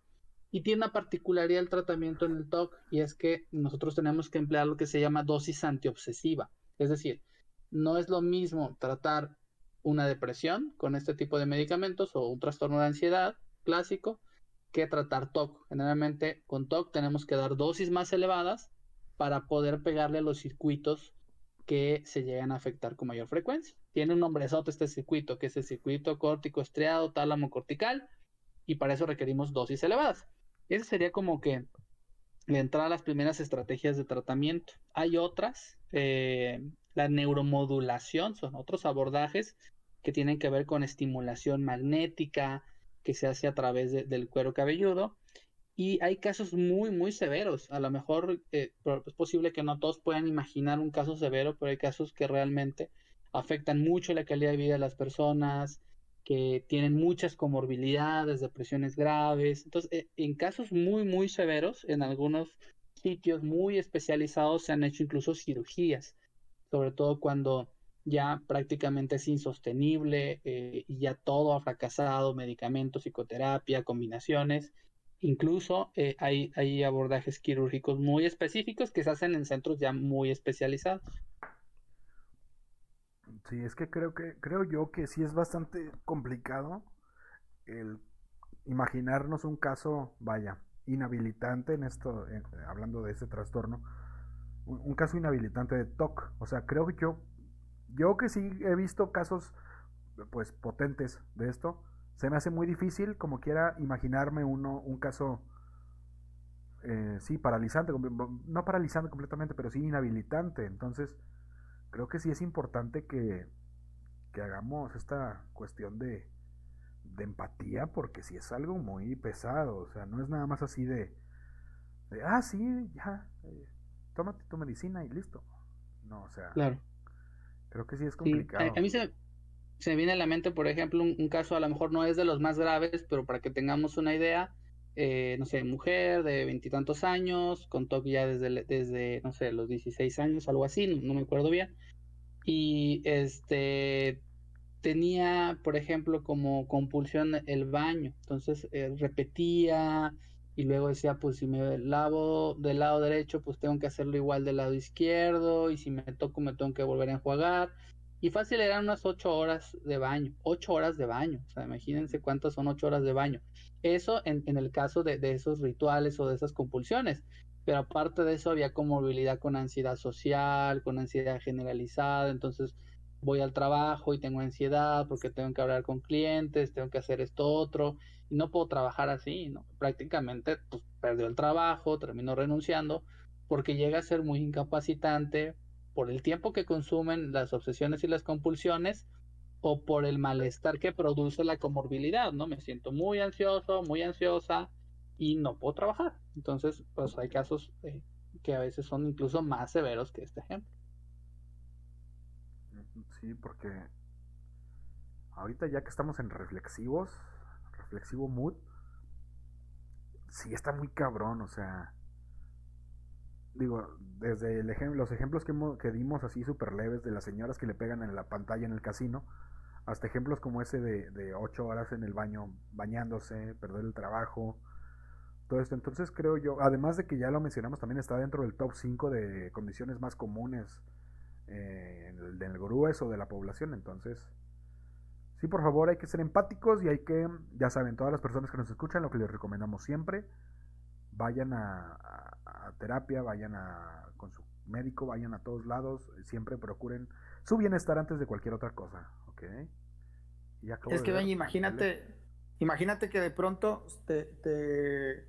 y tiene una particularidad el tratamiento en el TOC y es que nosotros tenemos que emplear lo que se llama dosis antiobsesiva. Es decir, no es lo mismo tratar una depresión con este tipo de medicamentos o un trastorno de ansiedad clásico que tratar TOC. Generalmente con TOC tenemos que dar dosis más elevadas para poder pegarle los circuitos que se llegan a afectar con mayor frecuencia. Tiene un nombrezote este circuito, que es el circuito córtico estriado tálamo cortical, y para eso requerimos dosis elevadas. Ese sería como que entrar a las primeras estrategias de tratamiento. Hay otras, eh, la neuromodulación, son otros abordajes que tienen que ver con estimulación magnética que se hace a través del cuero cabelludo. Y hay casos muy, muy severos. A lo mejor eh, es posible que no todos puedan imaginar un caso severo, pero hay casos que realmente afectan mucho la calidad de vida de las personas, que tienen muchas comorbilidades, depresiones graves. Entonces, eh, en casos muy, muy severos, en algunos sitios muy especializados se han hecho incluso cirugías, sobre todo cuando ya prácticamente es insostenible eh, y ya todo ha fracasado, medicamentos, psicoterapia, combinaciones. Incluso eh, hay, hay abordajes quirúrgicos muy específicos que se hacen en centros ya muy especializados. Sí, es que creo que creo yo que sí es bastante complicado el imaginarnos un caso, vaya, inhabilitante en esto, hablando de ese trastorno, un, caso inhabilitante de TOC. O sea, creo que yo, yo que sí he visto casos, pues, potentes de esto, se me hace muy difícil, como quiera, imaginarme uno, un caso, eh, sí, paralizante, no paralizante completamente, pero sí inhabilitante. Entonces, creo que sí es importante que, hagamos esta cuestión de, de empatía porque sí es algo muy pesado, o sea, no es nada más así de, ah, sí, ya, eh, tómate tu medicina y listo. No, o sea. Creo que sí es complicado. a, mí se, me viene a la mente, por ejemplo, un, caso a lo mejor no es de los más graves, pero para que tengamos una idea, eh, no sé, mujer de veintitantos años, con TOC ya desde, desde, no sé, los 16 años, algo así, no me acuerdo bien y este tenía, por ejemplo, como compulsión el baño, entonces eh, repetía y luego decía, pues si me lavo del lado derecho, pues tengo que hacerlo igual del lado izquierdo y si me toco me tengo que volver a enjuagar. Y fácil eran unas ocho horas de baño, ocho horas de baño, o sea, imagínense cuántas son ocho horas de baño. Eso en, en el caso de, de, esos rituales o de esas compulsiones pero aparte de eso había comorbilidad con ansiedad social, con ansiedad generalizada, entonces voy al trabajo y tengo ansiedad porque tengo que hablar con clientes, tengo que hacer esto otro y no puedo trabajar así, ¿no? Prácticamente pues perdió el trabajo, terminó renunciando porque llega a ser muy incapacitante por el tiempo que consumen las obsesiones y las compulsiones o por el malestar que produce la comorbilidad, ¿no? Me siento muy ansioso, muy ansiosa, y no puedo trabajar. Entonces, pues hay casos eh, que a veces son incluso más severos que este ejemplo. Sí, porque ahorita ya que estamos en reflexivos, reflexivo mood, sí está muy cabrón, o sea, digo, desde el los ejemplos que, que dimos así súper leves de las señoras que le pegan en la pantalla en el casino, hasta ejemplos como ese de, ocho horas en el baño bañándose, perder el trabajo, todo esto. Entonces creo yo, además de que ya lo mencionamos, también está dentro del top 5 de condiciones más comunes eh, del grueso de la población. Entonces, sí, por favor, hay que ser empáticos y hay que, ya saben, todas las personas que nos escuchan, lo que les recomendamos siempre, vayan a, terapia, vayan a, con su médico, vayan a todos lados, siempre procuren su bienestar antes de cualquier otra cosa, ¿ok? es que, ven, imagínate, imagínate que de pronto te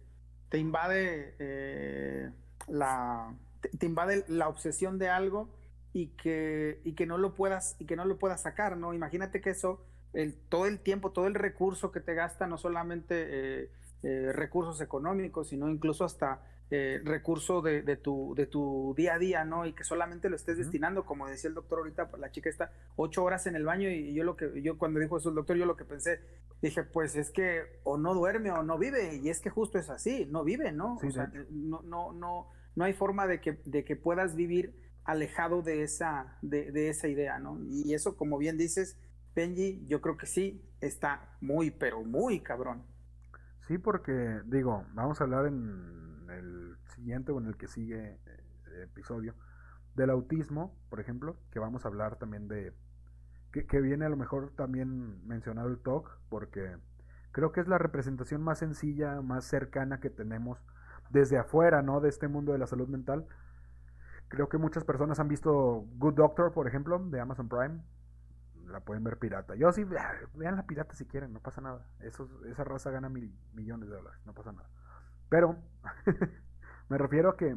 te invade eh, la te, invade la obsesión de algo y que, y que no lo puedas y que no lo puedas sacar, ¿no? Imagínate que eso, el, todo el tiempo, todo el recurso que te gasta, no solamente eh, eh, recursos económicos, sino incluso hasta eh, recurso de, de, tu, de tu día a día, ¿no? Y que solamente lo estés destinando, como decía el doctor ahorita, la chica está ocho horas en el baño y yo lo que, yo cuando dijo eso el doctor, yo lo que pensé, dije, pues es que o no duerme o no vive, y es que justo es así, no vive, ¿no? o sea, no, no, no, no hay forma de que, de que puedas vivir alejado de esa, de, de esa idea, ¿no? Y eso, como bien dices, Benji, yo creo que sí, está muy, pero muy cabrón. Sí, porque digo, vamos a hablar en el siguiente o en el que sigue eh, episodio del autismo, por ejemplo, que vamos a hablar también de que, viene a lo mejor también mencionado el TOC, porque creo que es la representación más sencilla, más cercana que tenemos desde afuera, ¿no? De este mundo de la salud mental. Creo que muchas personas han visto Good Doctor, por ejemplo, de Amazon Prime. La pueden ver pirata. Yo sí, vean la pirata si quieren, no pasa nada. Eso, esa raza gana mil millones de dólares, no pasa nada. Pero me refiero a que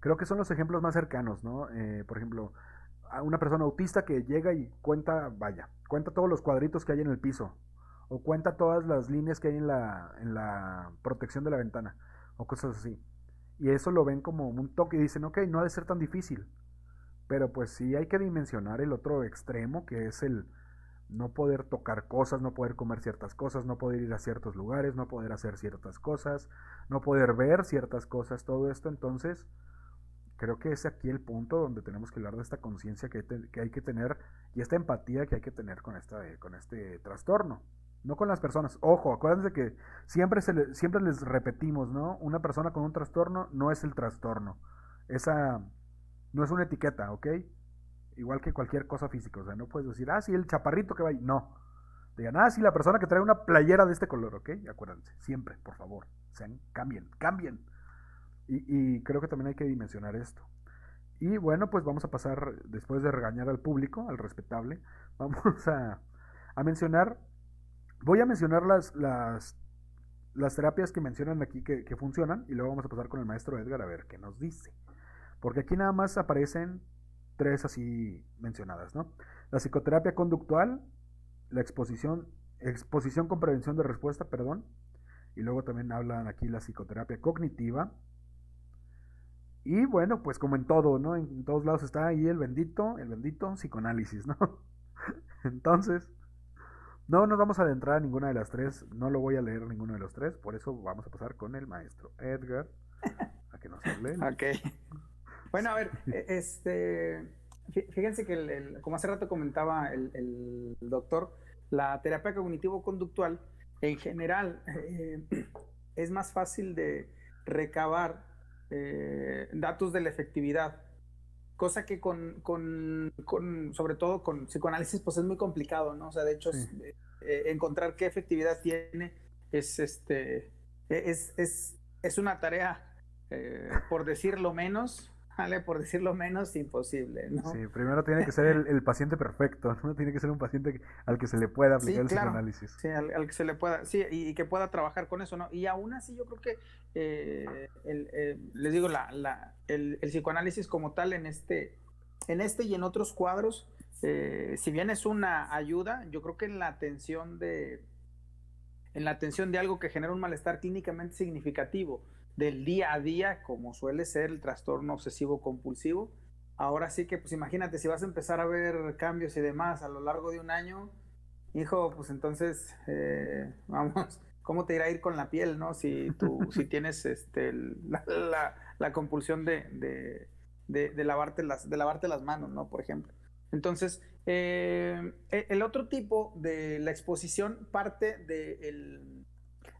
creo que son los ejemplos más cercanos, ¿no? Eh, por ejemplo, a una persona autista que llega y cuenta, vaya, cuenta todos los cuadritos que hay en el piso. O cuenta todas las líneas que hay en la, en la protección de la ventana. O cosas así. Y eso lo ven como un toque y dicen, ok, no ha de ser tan difícil. Pero pues sí hay que dimensionar el otro extremo, que es el no poder tocar cosas, no poder comer ciertas cosas, no poder ir a ciertos lugares, no poder hacer ciertas cosas, no poder ver ciertas cosas, todo esto. Entonces, creo que es aquí el punto donde tenemos que hablar de esta conciencia que, que, hay que tener y esta empatía que hay que tener con, esta, con este trastorno no con las personas. Ojo, acuérdense que siempre, siempre les repetimos, ¿no? Una persona con un trastorno no es el trastorno. Esa no es una etiqueta, ¿ok? Igual que cualquier cosa física. O sea, no puedes decir, ah, sí, el chaparrito que va ahí. No. Digan, ah, sí, la persona que trae una playera de este color, ¿ok? Acuérdense, siempre, por favor. Cambien, cambien. Y, creo que también hay que dimensionar esto. Y bueno, pues vamos a pasar, después de regañar al público, al respetable, vamos a, a mencionar Voy a mencionar las, las, las terapias que mencionan aquí que, funcionan y luego vamos a pasar con el maestro Edgar a ver qué nos dice. Porque aquí nada más aparecen tres así mencionadas, ¿no? La psicoterapia conductual, la exposición, exposición con prevención de respuesta, perdón, y luego también hablan aquí la psicoterapia cognitiva. Y bueno, pues como en todo, ¿no? En todos lados está ahí el bendito, el bendito psicoanálisis, ¿no? Entonces, no nos vamos a adentrar a ninguna de las tres, no lo voy a leer ninguno de los tres, por eso vamos a pasar con el maestro Edgar a que nos hable. ok. Bueno, a ver, e, este, fíjense que como hace rato comentaba el, doctor, la terapia cognitivo-conductual en general eh, es más fácil de recabar eh, datos de la efectividad cosa que con, con, con, sobre todo con psicoanálisis, pues es muy complicado, ¿no? O sea, de hecho, eh, eh, encontrar qué efectividad tiene es, este, e, es, es, es una tarea, por decirlo menos, ¿vale? Por decirlo menos, imposible, ¿no? Sí, primero tiene que ser el, paciente perfecto, ¿no? Tiene que ser un paciente al que se le pueda aplicar el psicoanálisis. Sí, al, que se le pueda, sí, y, que pueda trabajar con eso, ¿no? Y aún así yo creo que, eh, el, eh, les digo, la, la, el, el, psicoanálisis como tal en este, en este y en otros cuadros, eh, si bien es una ayuda, yo creo que en la atención de, en la atención de algo que genera un malestar clínicamente significativo, del día a día, como suele ser el trastorno obsesivo compulsivo. Ahora sí que, pues imagínate, si vas a empezar a ver cambios y demás a lo largo de un año, hijo, pues entonces, eh, vamos, ¿cómo te irá a ir con la piel, no? Si tú, si tienes este, la, compulsión de, de, lavarte las, de lavarte las manos, ¿no? Por ejemplo. Entonces, eh, e, el otro tipo de la exposición parte del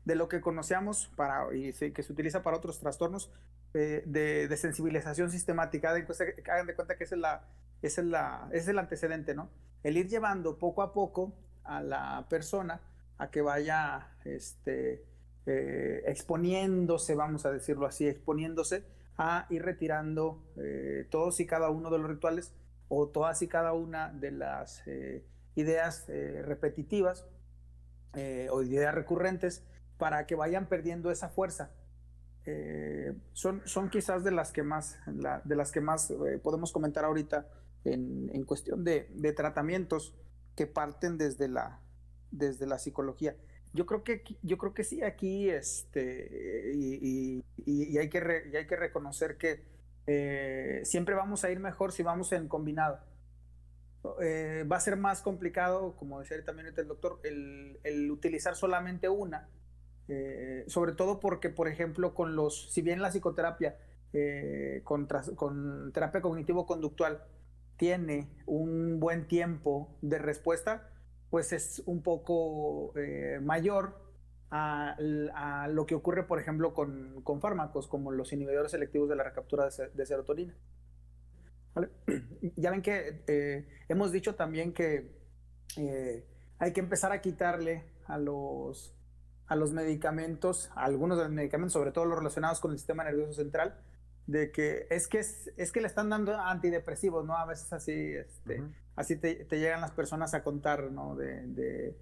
de lo que conocemos para, y que se utiliza para otros trastornos eh, de, sensibilización sistemática. Hagan de cuenta que es, la, es, la, es el antecedente, ¿no? El ir llevando poco a poco a la persona a que vaya este, eh, exponiéndose, vamos a decirlo así, exponiéndose a ir retirando eh, todos y cada uno de los rituales o todas y cada una de las ideas repetitivas o ideas recurrentes para que vayan perdiendo esa fuerza. Eh, son, son quizás de las que más, de las que más eh, podemos comentar ahorita en, en cuestión de, de, tratamientos que parten desde la, desde la psicología. Yo creo que, yo creo que sí, aquí este, y, y, hay, que hay que reconocer que eh, siempre vamos a ir mejor si vamos en combinado. va a ser más complicado, como decía también el doctor, el, el utilizar solamente una, eh, sobre todo porque, por ejemplo, con los, si bien la psicoterapia eh, con, terapia cognitivo-conductual tiene un buen tiempo de respuesta, pues es un poco eh, mayor a, lo que ocurre, por ejemplo, con, fármacos como los inhibidores selectivos de la recaptura de, serotonina. Ya ven que hemos dicho también que hay que empezar a quitarle a los, a los medicamentos, a algunos de los medicamentos, sobre todo los relacionados con el sistema nervioso central, de que es que es, que le están dando antidepresivos, ¿no? A veces así, este, así te, llegan las personas a contar, ¿no? De,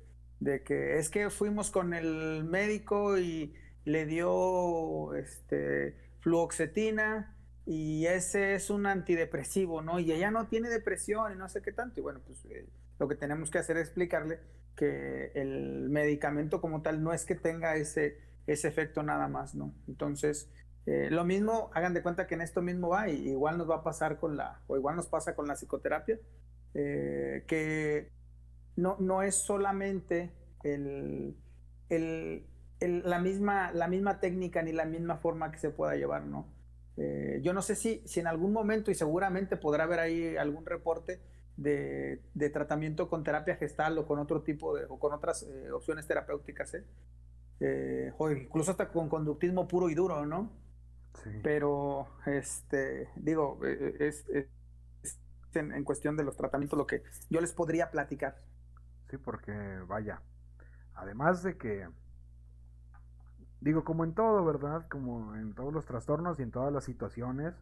que es que fuimos con el médico y le dio este fluoxetina y ese es un antidepresivo, ¿no? Y ella no tiene depresión y no sé qué tanto. Y bueno, pues eh, lo que tenemos que hacer es explicarle que el medicamento como tal no es que tenga ese, ese efecto nada más, ¿no? Entonces, eh, lo mismo, hagan de cuenta que en esto mismo va, y igual nos va a pasar con la, o igual nos pasa con la psicoterapia, eh, que no, no es solamente el, la, misma, la misma técnica ni la misma forma que se pueda llevar, ¿no? Eh, yo no sé si, si en algún momento, y seguramente podrá haber ahí algún reporte de, tratamiento con terapia gestal o con otro tipo de, o con otras opciones terapéuticas, o incluso hasta con conductismo puro y duro, ¿no? Pero, este, digo, e, e, es, en, cuestión de los tratamientos lo que yo les podría platicar. Sí, porque vaya, además de que, digo, como en todo, ¿verdad? Como en todos los trastornos y en todas las situaciones,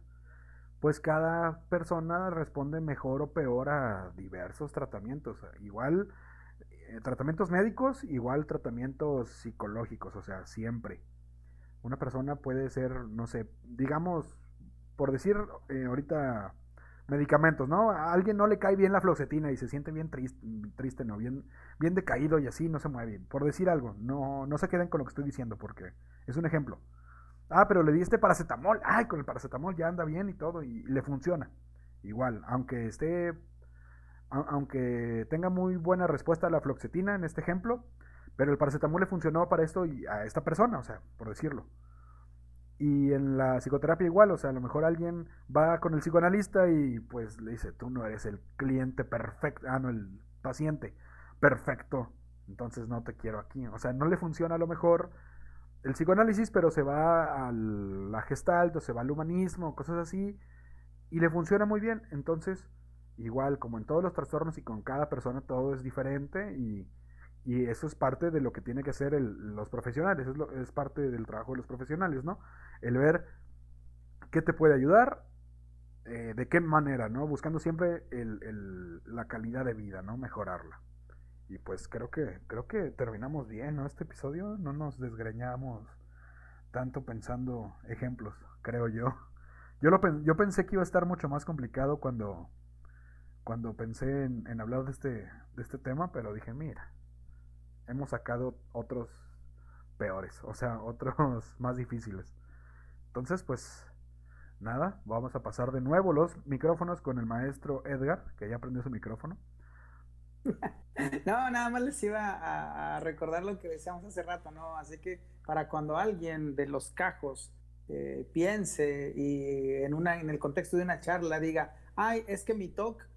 pues cada persona responde mejor o peor a diversos tratamientos. Igual, eh, tratamientos médicos, igual tratamientos psicológicos, o sea, siempre. Una persona puede ser, no sé, digamos, por decir eh, ahorita medicamentos, ¿no? A alguien no le cae bien la floxetina y se siente bien triste, triste, ¿no? Bien, bien decaído y así no se mueve bien. Por decir algo, no, no se queden con lo que estoy diciendo porque es un ejemplo. Ah, pero le diste paracetamol. Ay, con el paracetamol ya anda bien y todo y, le funciona. Igual, aunque esté, aunque tenga muy buena respuesta a la floxetina en este ejemplo, pero el paracetamol le funcionó para esto y a esta persona, o sea, por decirlo. Y en la psicoterapia igual, o sea, a lo mejor alguien va con el psicoanalista y pues le dice, tú no eres el cliente perfecto, ah, no, el paciente perfecto, entonces no te quiero aquí. O sea, no le funciona a lo mejor el psicoanálisis, pero se va a la gestalt o se va al humanismo, cosas así, y le funciona muy bien. Entonces, igual, como en todos los trastornos y con cada persona todo es diferente y eso es parte de lo que tiene que hacer los profesionales, es, es parte del trabajo de los profesionales, ¿no? El ver qué te puede ayudar, eh, de qué manera, ¿no? Buscando siempre el, la calidad de vida, ¿no? Mejorarla. Y pues creo que, creo que terminamos bien, ¿no? Este episodio no nos desgreñamos tanto pensando ejemplos, creo yo. Yo, lo, yo pensé que iba a estar mucho más complicado cuando, cuando pensé en, en hablar de este, de este tema, pero dije, mira, hemos sacado otros peores, o sea, otros más difíciles. Entonces, pues nada, vamos a pasar de nuevo los micrófonos con el maestro Edgar, que ya aprendió su micrófono. No, nada más les iba a, recordar lo que decíamos hace rato, ¿no? Así que para cuando alguien de los cajos eh, piense y en, una, en el contexto de una charla diga, ay, es que mi talk,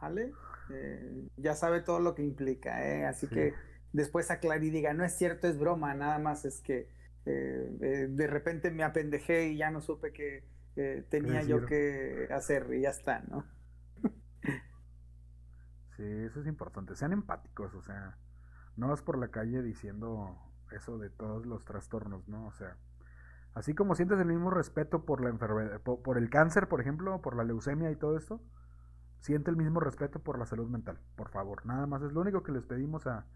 ¿vale? Eh, ya sabe todo lo que implica, ¿eh? Así que después aclare y diga, no es cierto, es broma, nada más es que eh, eh, de repente me apendejé y ya no supe que tenía yo que hacer y ya está, ¿no? Sí, eso es importante, sean empáticos, o sea, no vas por la calle diciendo eso de todos los trastornos, ¿no? O sea, así como sientes el mismo respeto por la enfermedad, por el cáncer, por ejemplo, por la leucemia y todo esto, siente el mismo respeto por la salud mental, por favor, nada más es lo único que les pedimos a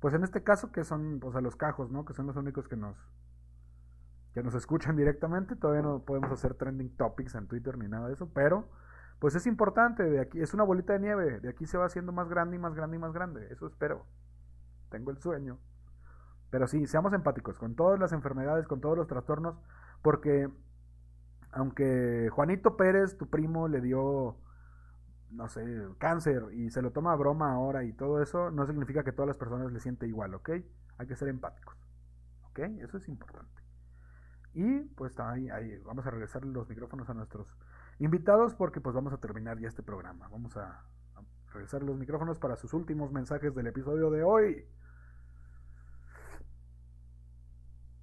pues en este caso que son pues a los cajos, ¿no? Que son los únicos que nos que nos escuchan directamente, todavía no podemos hacer trending topics en Twitter ni nada de eso, pero pues es importante, de aquí es una bolita de nieve, de aquí se va haciendo más grande y más grande y más grande, eso espero. Tengo el sueño. Pero sí, seamos empáticos con todas las enfermedades, con todos los trastornos, porque aunque Juanito Pérez, tu primo, le dio no sé, cáncer y se lo toma a broma ahora y todo eso, no significa que todas las personas le siente igual, ¿ok? Hay que ser empáticos, ¿ok? Eso es importante. Y pues ahí, ahí vamos a regresar los micrófonos a nuestros invitados porque pues vamos a terminar ya este programa. Vamos a, a regresar los micrófonos para sus últimos mensajes del episodio de hoy.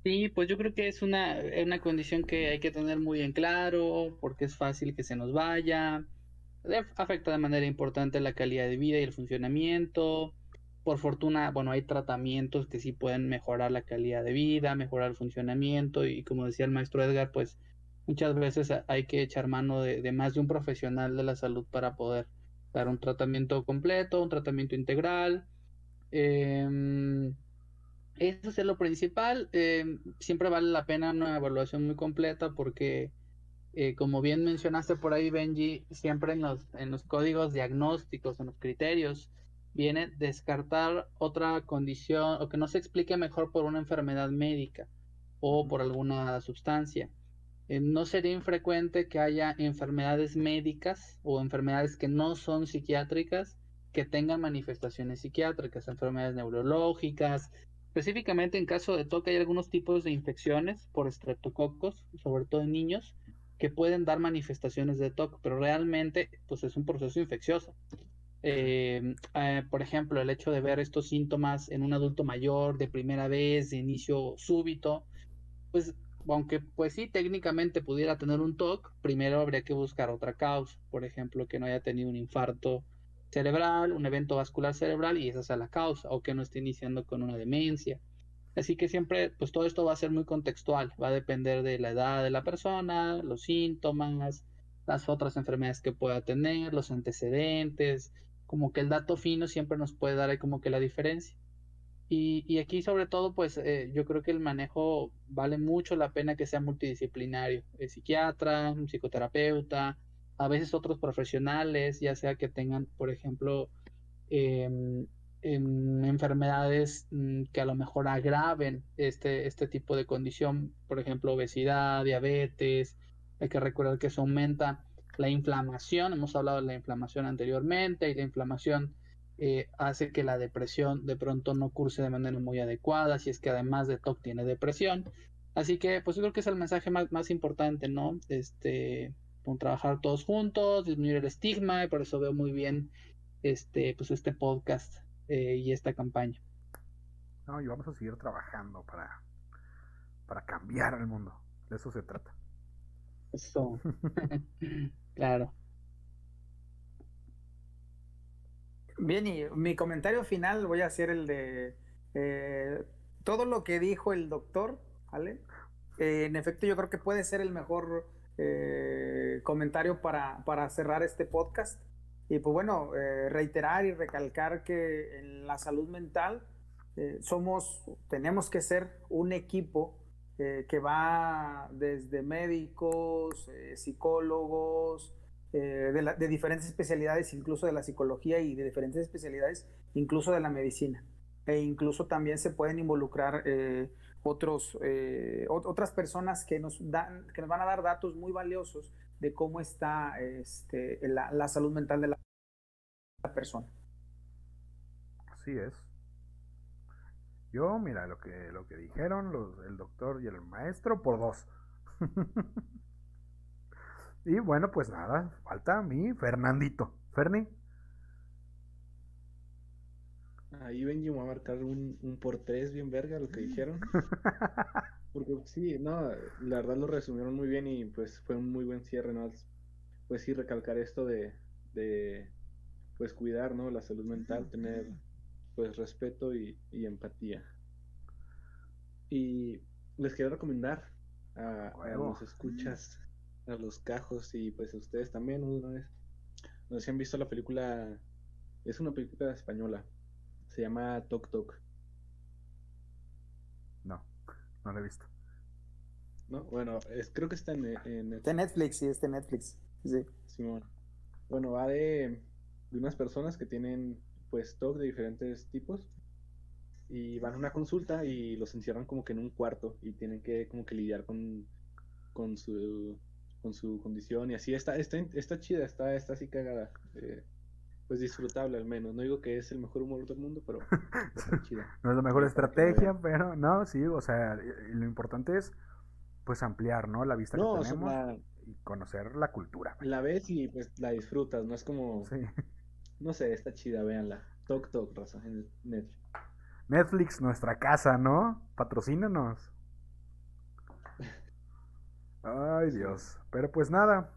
Sí, pues yo creo que es una, una condición que hay que tener muy en claro, porque es fácil que se nos vaya, afecta de manera importante la calidad de vida y el funcionamiento. Por fortuna, bueno, hay tratamientos que sí pueden mejorar la calidad de vida, mejorar el funcionamiento y como decía el maestro Edgar, pues muchas veces hay que echar mano de, de más de un profesional de la salud para poder dar un tratamiento completo, un tratamiento integral. Eh, eso es lo principal. Eh, siempre vale la pena una evaluación muy completa porque, eh, como bien mencionaste por ahí, Benji, siempre en los, en los códigos diagnósticos, en los criterios, viene descartar otra condición o que no se explique mejor por una enfermedad médica o por alguna sustancia. Eh, no sería infrecuente que haya enfermedades médicas o enfermedades que no son psiquiátricas que tengan manifestaciones psiquiátricas, enfermedades neurológicas, Específicamente en caso de TOC hay algunos tipos de infecciones por estreptococos, sobre todo en niños, que pueden dar manifestaciones de TOC, pero realmente pues es un proceso infeccioso. Eh, eh, por ejemplo, el hecho de ver estos síntomas en un adulto mayor de primera vez, de inicio súbito, pues aunque pues sí técnicamente pudiera tener un TOC, primero habría que buscar otra causa, por ejemplo, que no haya tenido un infarto cerebral, un evento vascular cerebral y esa es la causa, o que no esté iniciando con una demencia. Así que siempre, pues todo esto va a ser muy contextual, va a depender de la edad de la persona, los síntomas, las otras enfermedades que pueda tener, los antecedentes, como que el dato fino siempre nos puede dar como que la diferencia. Y, y aquí sobre todo, pues eh, yo creo que el manejo vale mucho la pena que sea multidisciplinario, el psiquiatra, psicoterapeuta, a veces otros profesionales, ya sea que tengan, por ejemplo, em, em, enfermedades mm, que a lo mejor agraven este, este tipo de condición, por ejemplo, obesidad, diabetes. Hay que recordar que eso aumenta la inflamación, hemos hablado de la inflamación anteriormente, y la inflamación eh, hace que la depresión de pronto no curse de manera muy adecuada, si es que además de TOC tiene depresión. Así que, pues yo creo que es el mensaje más, más importante, ¿no? Este, con trabajar todos juntos, disminuir el estigma, y por eso veo muy bien este, pues este podcast eh, y esta campaña. No, y vamos a seguir trabajando para, para cambiar el mundo. De eso se trata. Eso. claro. Bien, y mi comentario final voy a hacer el de eh, todo lo que dijo el doctor, ¿vale? Eh, en efecto, yo creo que puede ser el mejor eh, comentario para, para, cerrar este podcast. Y pues bueno, reiterar y recalcar que en la salud mental somos, tenemos que ser un equipo que va desde médicos, eh, de diferentes especialidades, incluso de la psicología y de diferentes especialidades, incluso de la medicina. E incluso también se pueden involucrar eh, otros, eh, otras personas que nos, dan, que nos van a dar datos muy valiosos de cómo está este, la, la, salud mental de la persona. Así es. Yo, mira, lo que, lo que dijeron los, el doctor y el maestro por dos. y bueno, pues nada, falta a mí, Fernandito. Ferni. Ahí Benji va a marcar un, un por tres bien verga lo que dijeron. Porque sí, no, la verdad lo resumieron muy bien y pues fue un muy buen cierre, ¿no? Pues sí, recalcar esto de, de pues cuidar, ¿no? La salud mental, tener pues respeto y, y empatía. Y les quiero recomendar a, a, los escuchas, a los cajos y pues a ustedes también una vez. No sé si han visto la película, es una película española, se llama Tok Tok. No, no la he visto. No, bueno, es, creo que está en, en Netflix. De Netflix, sí, está en Netflix. Sí. Simón. Bueno, va de, de unas personas que tienen pues TOC de diferentes tipos y van a una consulta y los encierran como que en un cuarto y tienen que como que lidiar con, con su con su condición y así está está, está chida, está, está así cagada. Eh, pues disfrutable al menos. No digo que es el mejor humor del mundo, pero está chida. no es la mejor estrategia, pero no, sí, o sea, lo importante es pues ampliar, ¿no? La vista no, que tenemos. O sea, y conocer la cultura. La ves y pues la disfrutas, no es como, Sí. no sé, está chida, véanla. Tok Tok, raza, en Netflix. Netflix, nuestra casa, ¿no? Patrocínanos. Ay, Dios. Pero pues nada.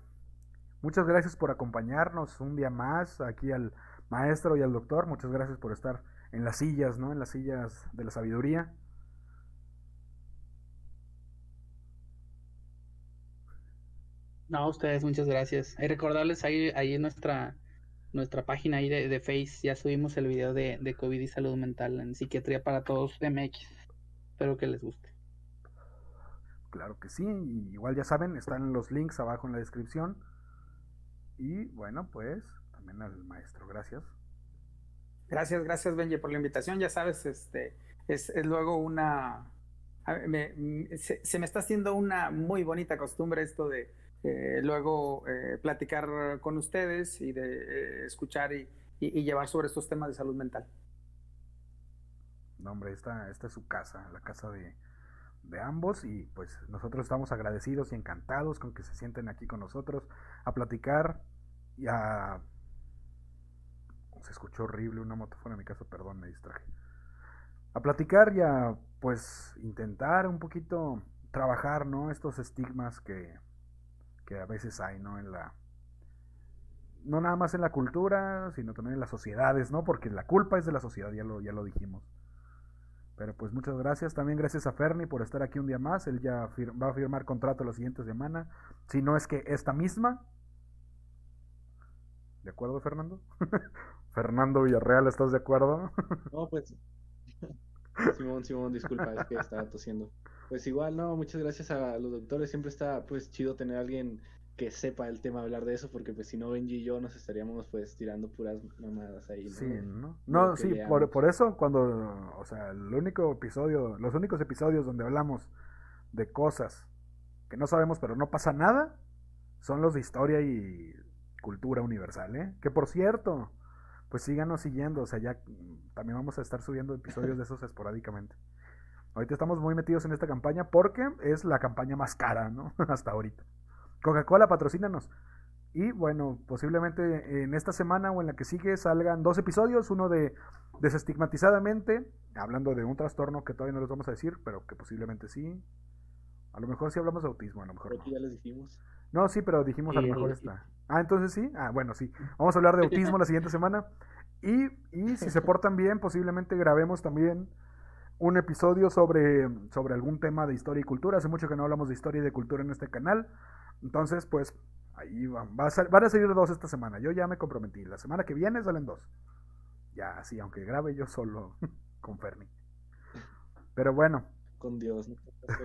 Muchas gracias por acompañarnos un día más aquí al maestro y al doctor. Muchas gracias por estar en las sillas, ¿no? En las sillas de la sabiduría. No, a ustedes, muchas gracias. Y recordarles ahí, ahí en nuestra, nuestra página ahí de, de Face, ya subimos el video de, de COVID y salud mental en Psiquiatría para Todos MX. Espero que les guste. Claro que sí. y igual ya saben, están los links abajo en la descripción. Y bueno, pues también al maestro, gracias. Gracias, gracias Benji por la invitación. Ya sabes, este es, es luego una a ver, me- m- se, se me está haciendo una muy bonita costumbre esto de eh, luego eh, platicar con ustedes y de eh, escuchar y, y- y llevar sobre estos temas de salud mental. No, hombre, esta, esta es su casa, la casa de, de ambos y pues nosotros estamos agradecidos y encantados con que se sienten aquí con nosotros a platicar y a... Se escuchó horrible una moto fuera de mi casa, perdón, me distraje. A platicar y a pues intentar un poquito trabajar, ¿no? Estos estigmas que, que a veces hay, ¿no? En la... No nada más en la cultura, sino también en las sociedades, ¿no? Porque la culpa es de la sociedad, ya lo, ya lo dijimos. Pero pues muchas gracias. También gracias a Ferni por estar aquí un día más. Él ya va a firmar contrato la siguiente semana. Si no es que esta misma. ¿De acuerdo, Fernando? Fernando Villarreal, ¿estás de acuerdo? No, pues. Simón, Simón, disculpa, es que estaba tosiendo. Pues igual, no, muchas gracias a los doctores. Siempre está, pues, chido tener a alguien que sepa el tema, hablar de eso, porque, pues, si no, Benji y yo nos estaríamos, pues, tirando puras mamadas ahí, ¿no? Sí, ¿no? No, sí, por, por eso cuando, o sea, el único episodio, los únicos episodios donde hablamos de cosas que no sabemos pero no pasa nada, son los de historia y cultura universal, ¿eh? Que por cierto, pues síganos siguiendo, o sea, ya también vamos a estar subiendo episodios de esos esporádicamente. Ahorita estamos muy metidos en esta campaña porque es la campaña más cara, ¿no? Hasta ahorita. Coca-Cola, patrocínanos. Y bueno, posiblemente en esta semana o en la que sigue salgan dos episodios, uno de desestigmatizadamente, hablando de un trastorno que todavía no les vamos a decir, pero que posiblemente sí. A lo mejor sí hablamos de autismo, a lo mejor Creo no. que ya les dijimos. No, sí, pero dijimos a lo Sí, mejor sí. esta. Ah, entonces sí. Ah, bueno, sí. Vamos a hablar de autismo la siguiente semana. Y, y si se portan bien, posiblemente grabemos también un episodio sobre, sobre algún tema de historia y cultura. Hace mucho que no hablamos de historia y de cultura en este canal. Entonces, pues, ahí van. Va a sal- van a salir dos esta semana. Yo ya me comprometí. La semana que viene salen dos. Ya, sí, aunque grabe yo solo con Ferni. Pero bueno, Con Dios, no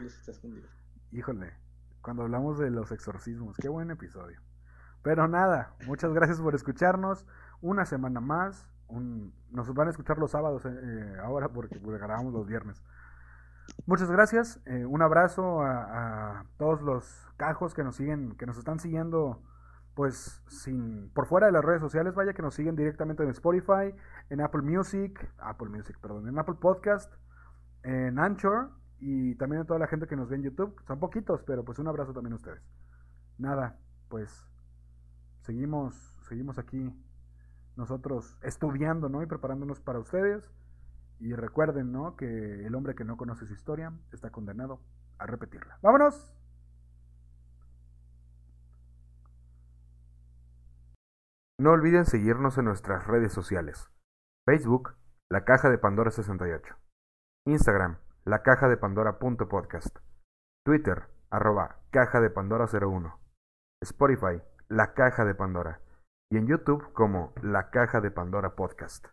estás con Dios. Híjole, cuando hablamos de los exorcismos, qué buen episodio. Pero nada, muchas gracias por escucharnos. Una semana más. Un, nos van a escuchar los sábados eh, eh, ahora porque pues, grabamos los viernes. Muchas gracias. eh, un abrazo a, todos los cajos que nos siguen, que nos están siguiendo, pues sin por fuera de las redes sociales. Vaya que nos siguen directamente en Spotify, en Apple Music, Apple Music, perdón, en Apple Podcast, en Anchor y también a toda la gente que nos ve en YouTube. Son poquitos, pero pues un abrazo también a ustedes. Nada, pues seguimos, seguimos aquí nosotros estudiando, ¿no? Y preparándonos para ustedes. Y recuerden, ¿no? Que el hombre que no conoce su historia está condenado a repetirla. ¡Vámonos! No olviden seguirnos en nuestras redes sociales. Facebook, La Caja de Pandora 68. Instagram, La Caja de Pandora.podcast. Twitter, arroba Caja de Pandora 01. Spotify, La Caja de Pandora. Y en YouTube como La Caja de Pandora Podcast.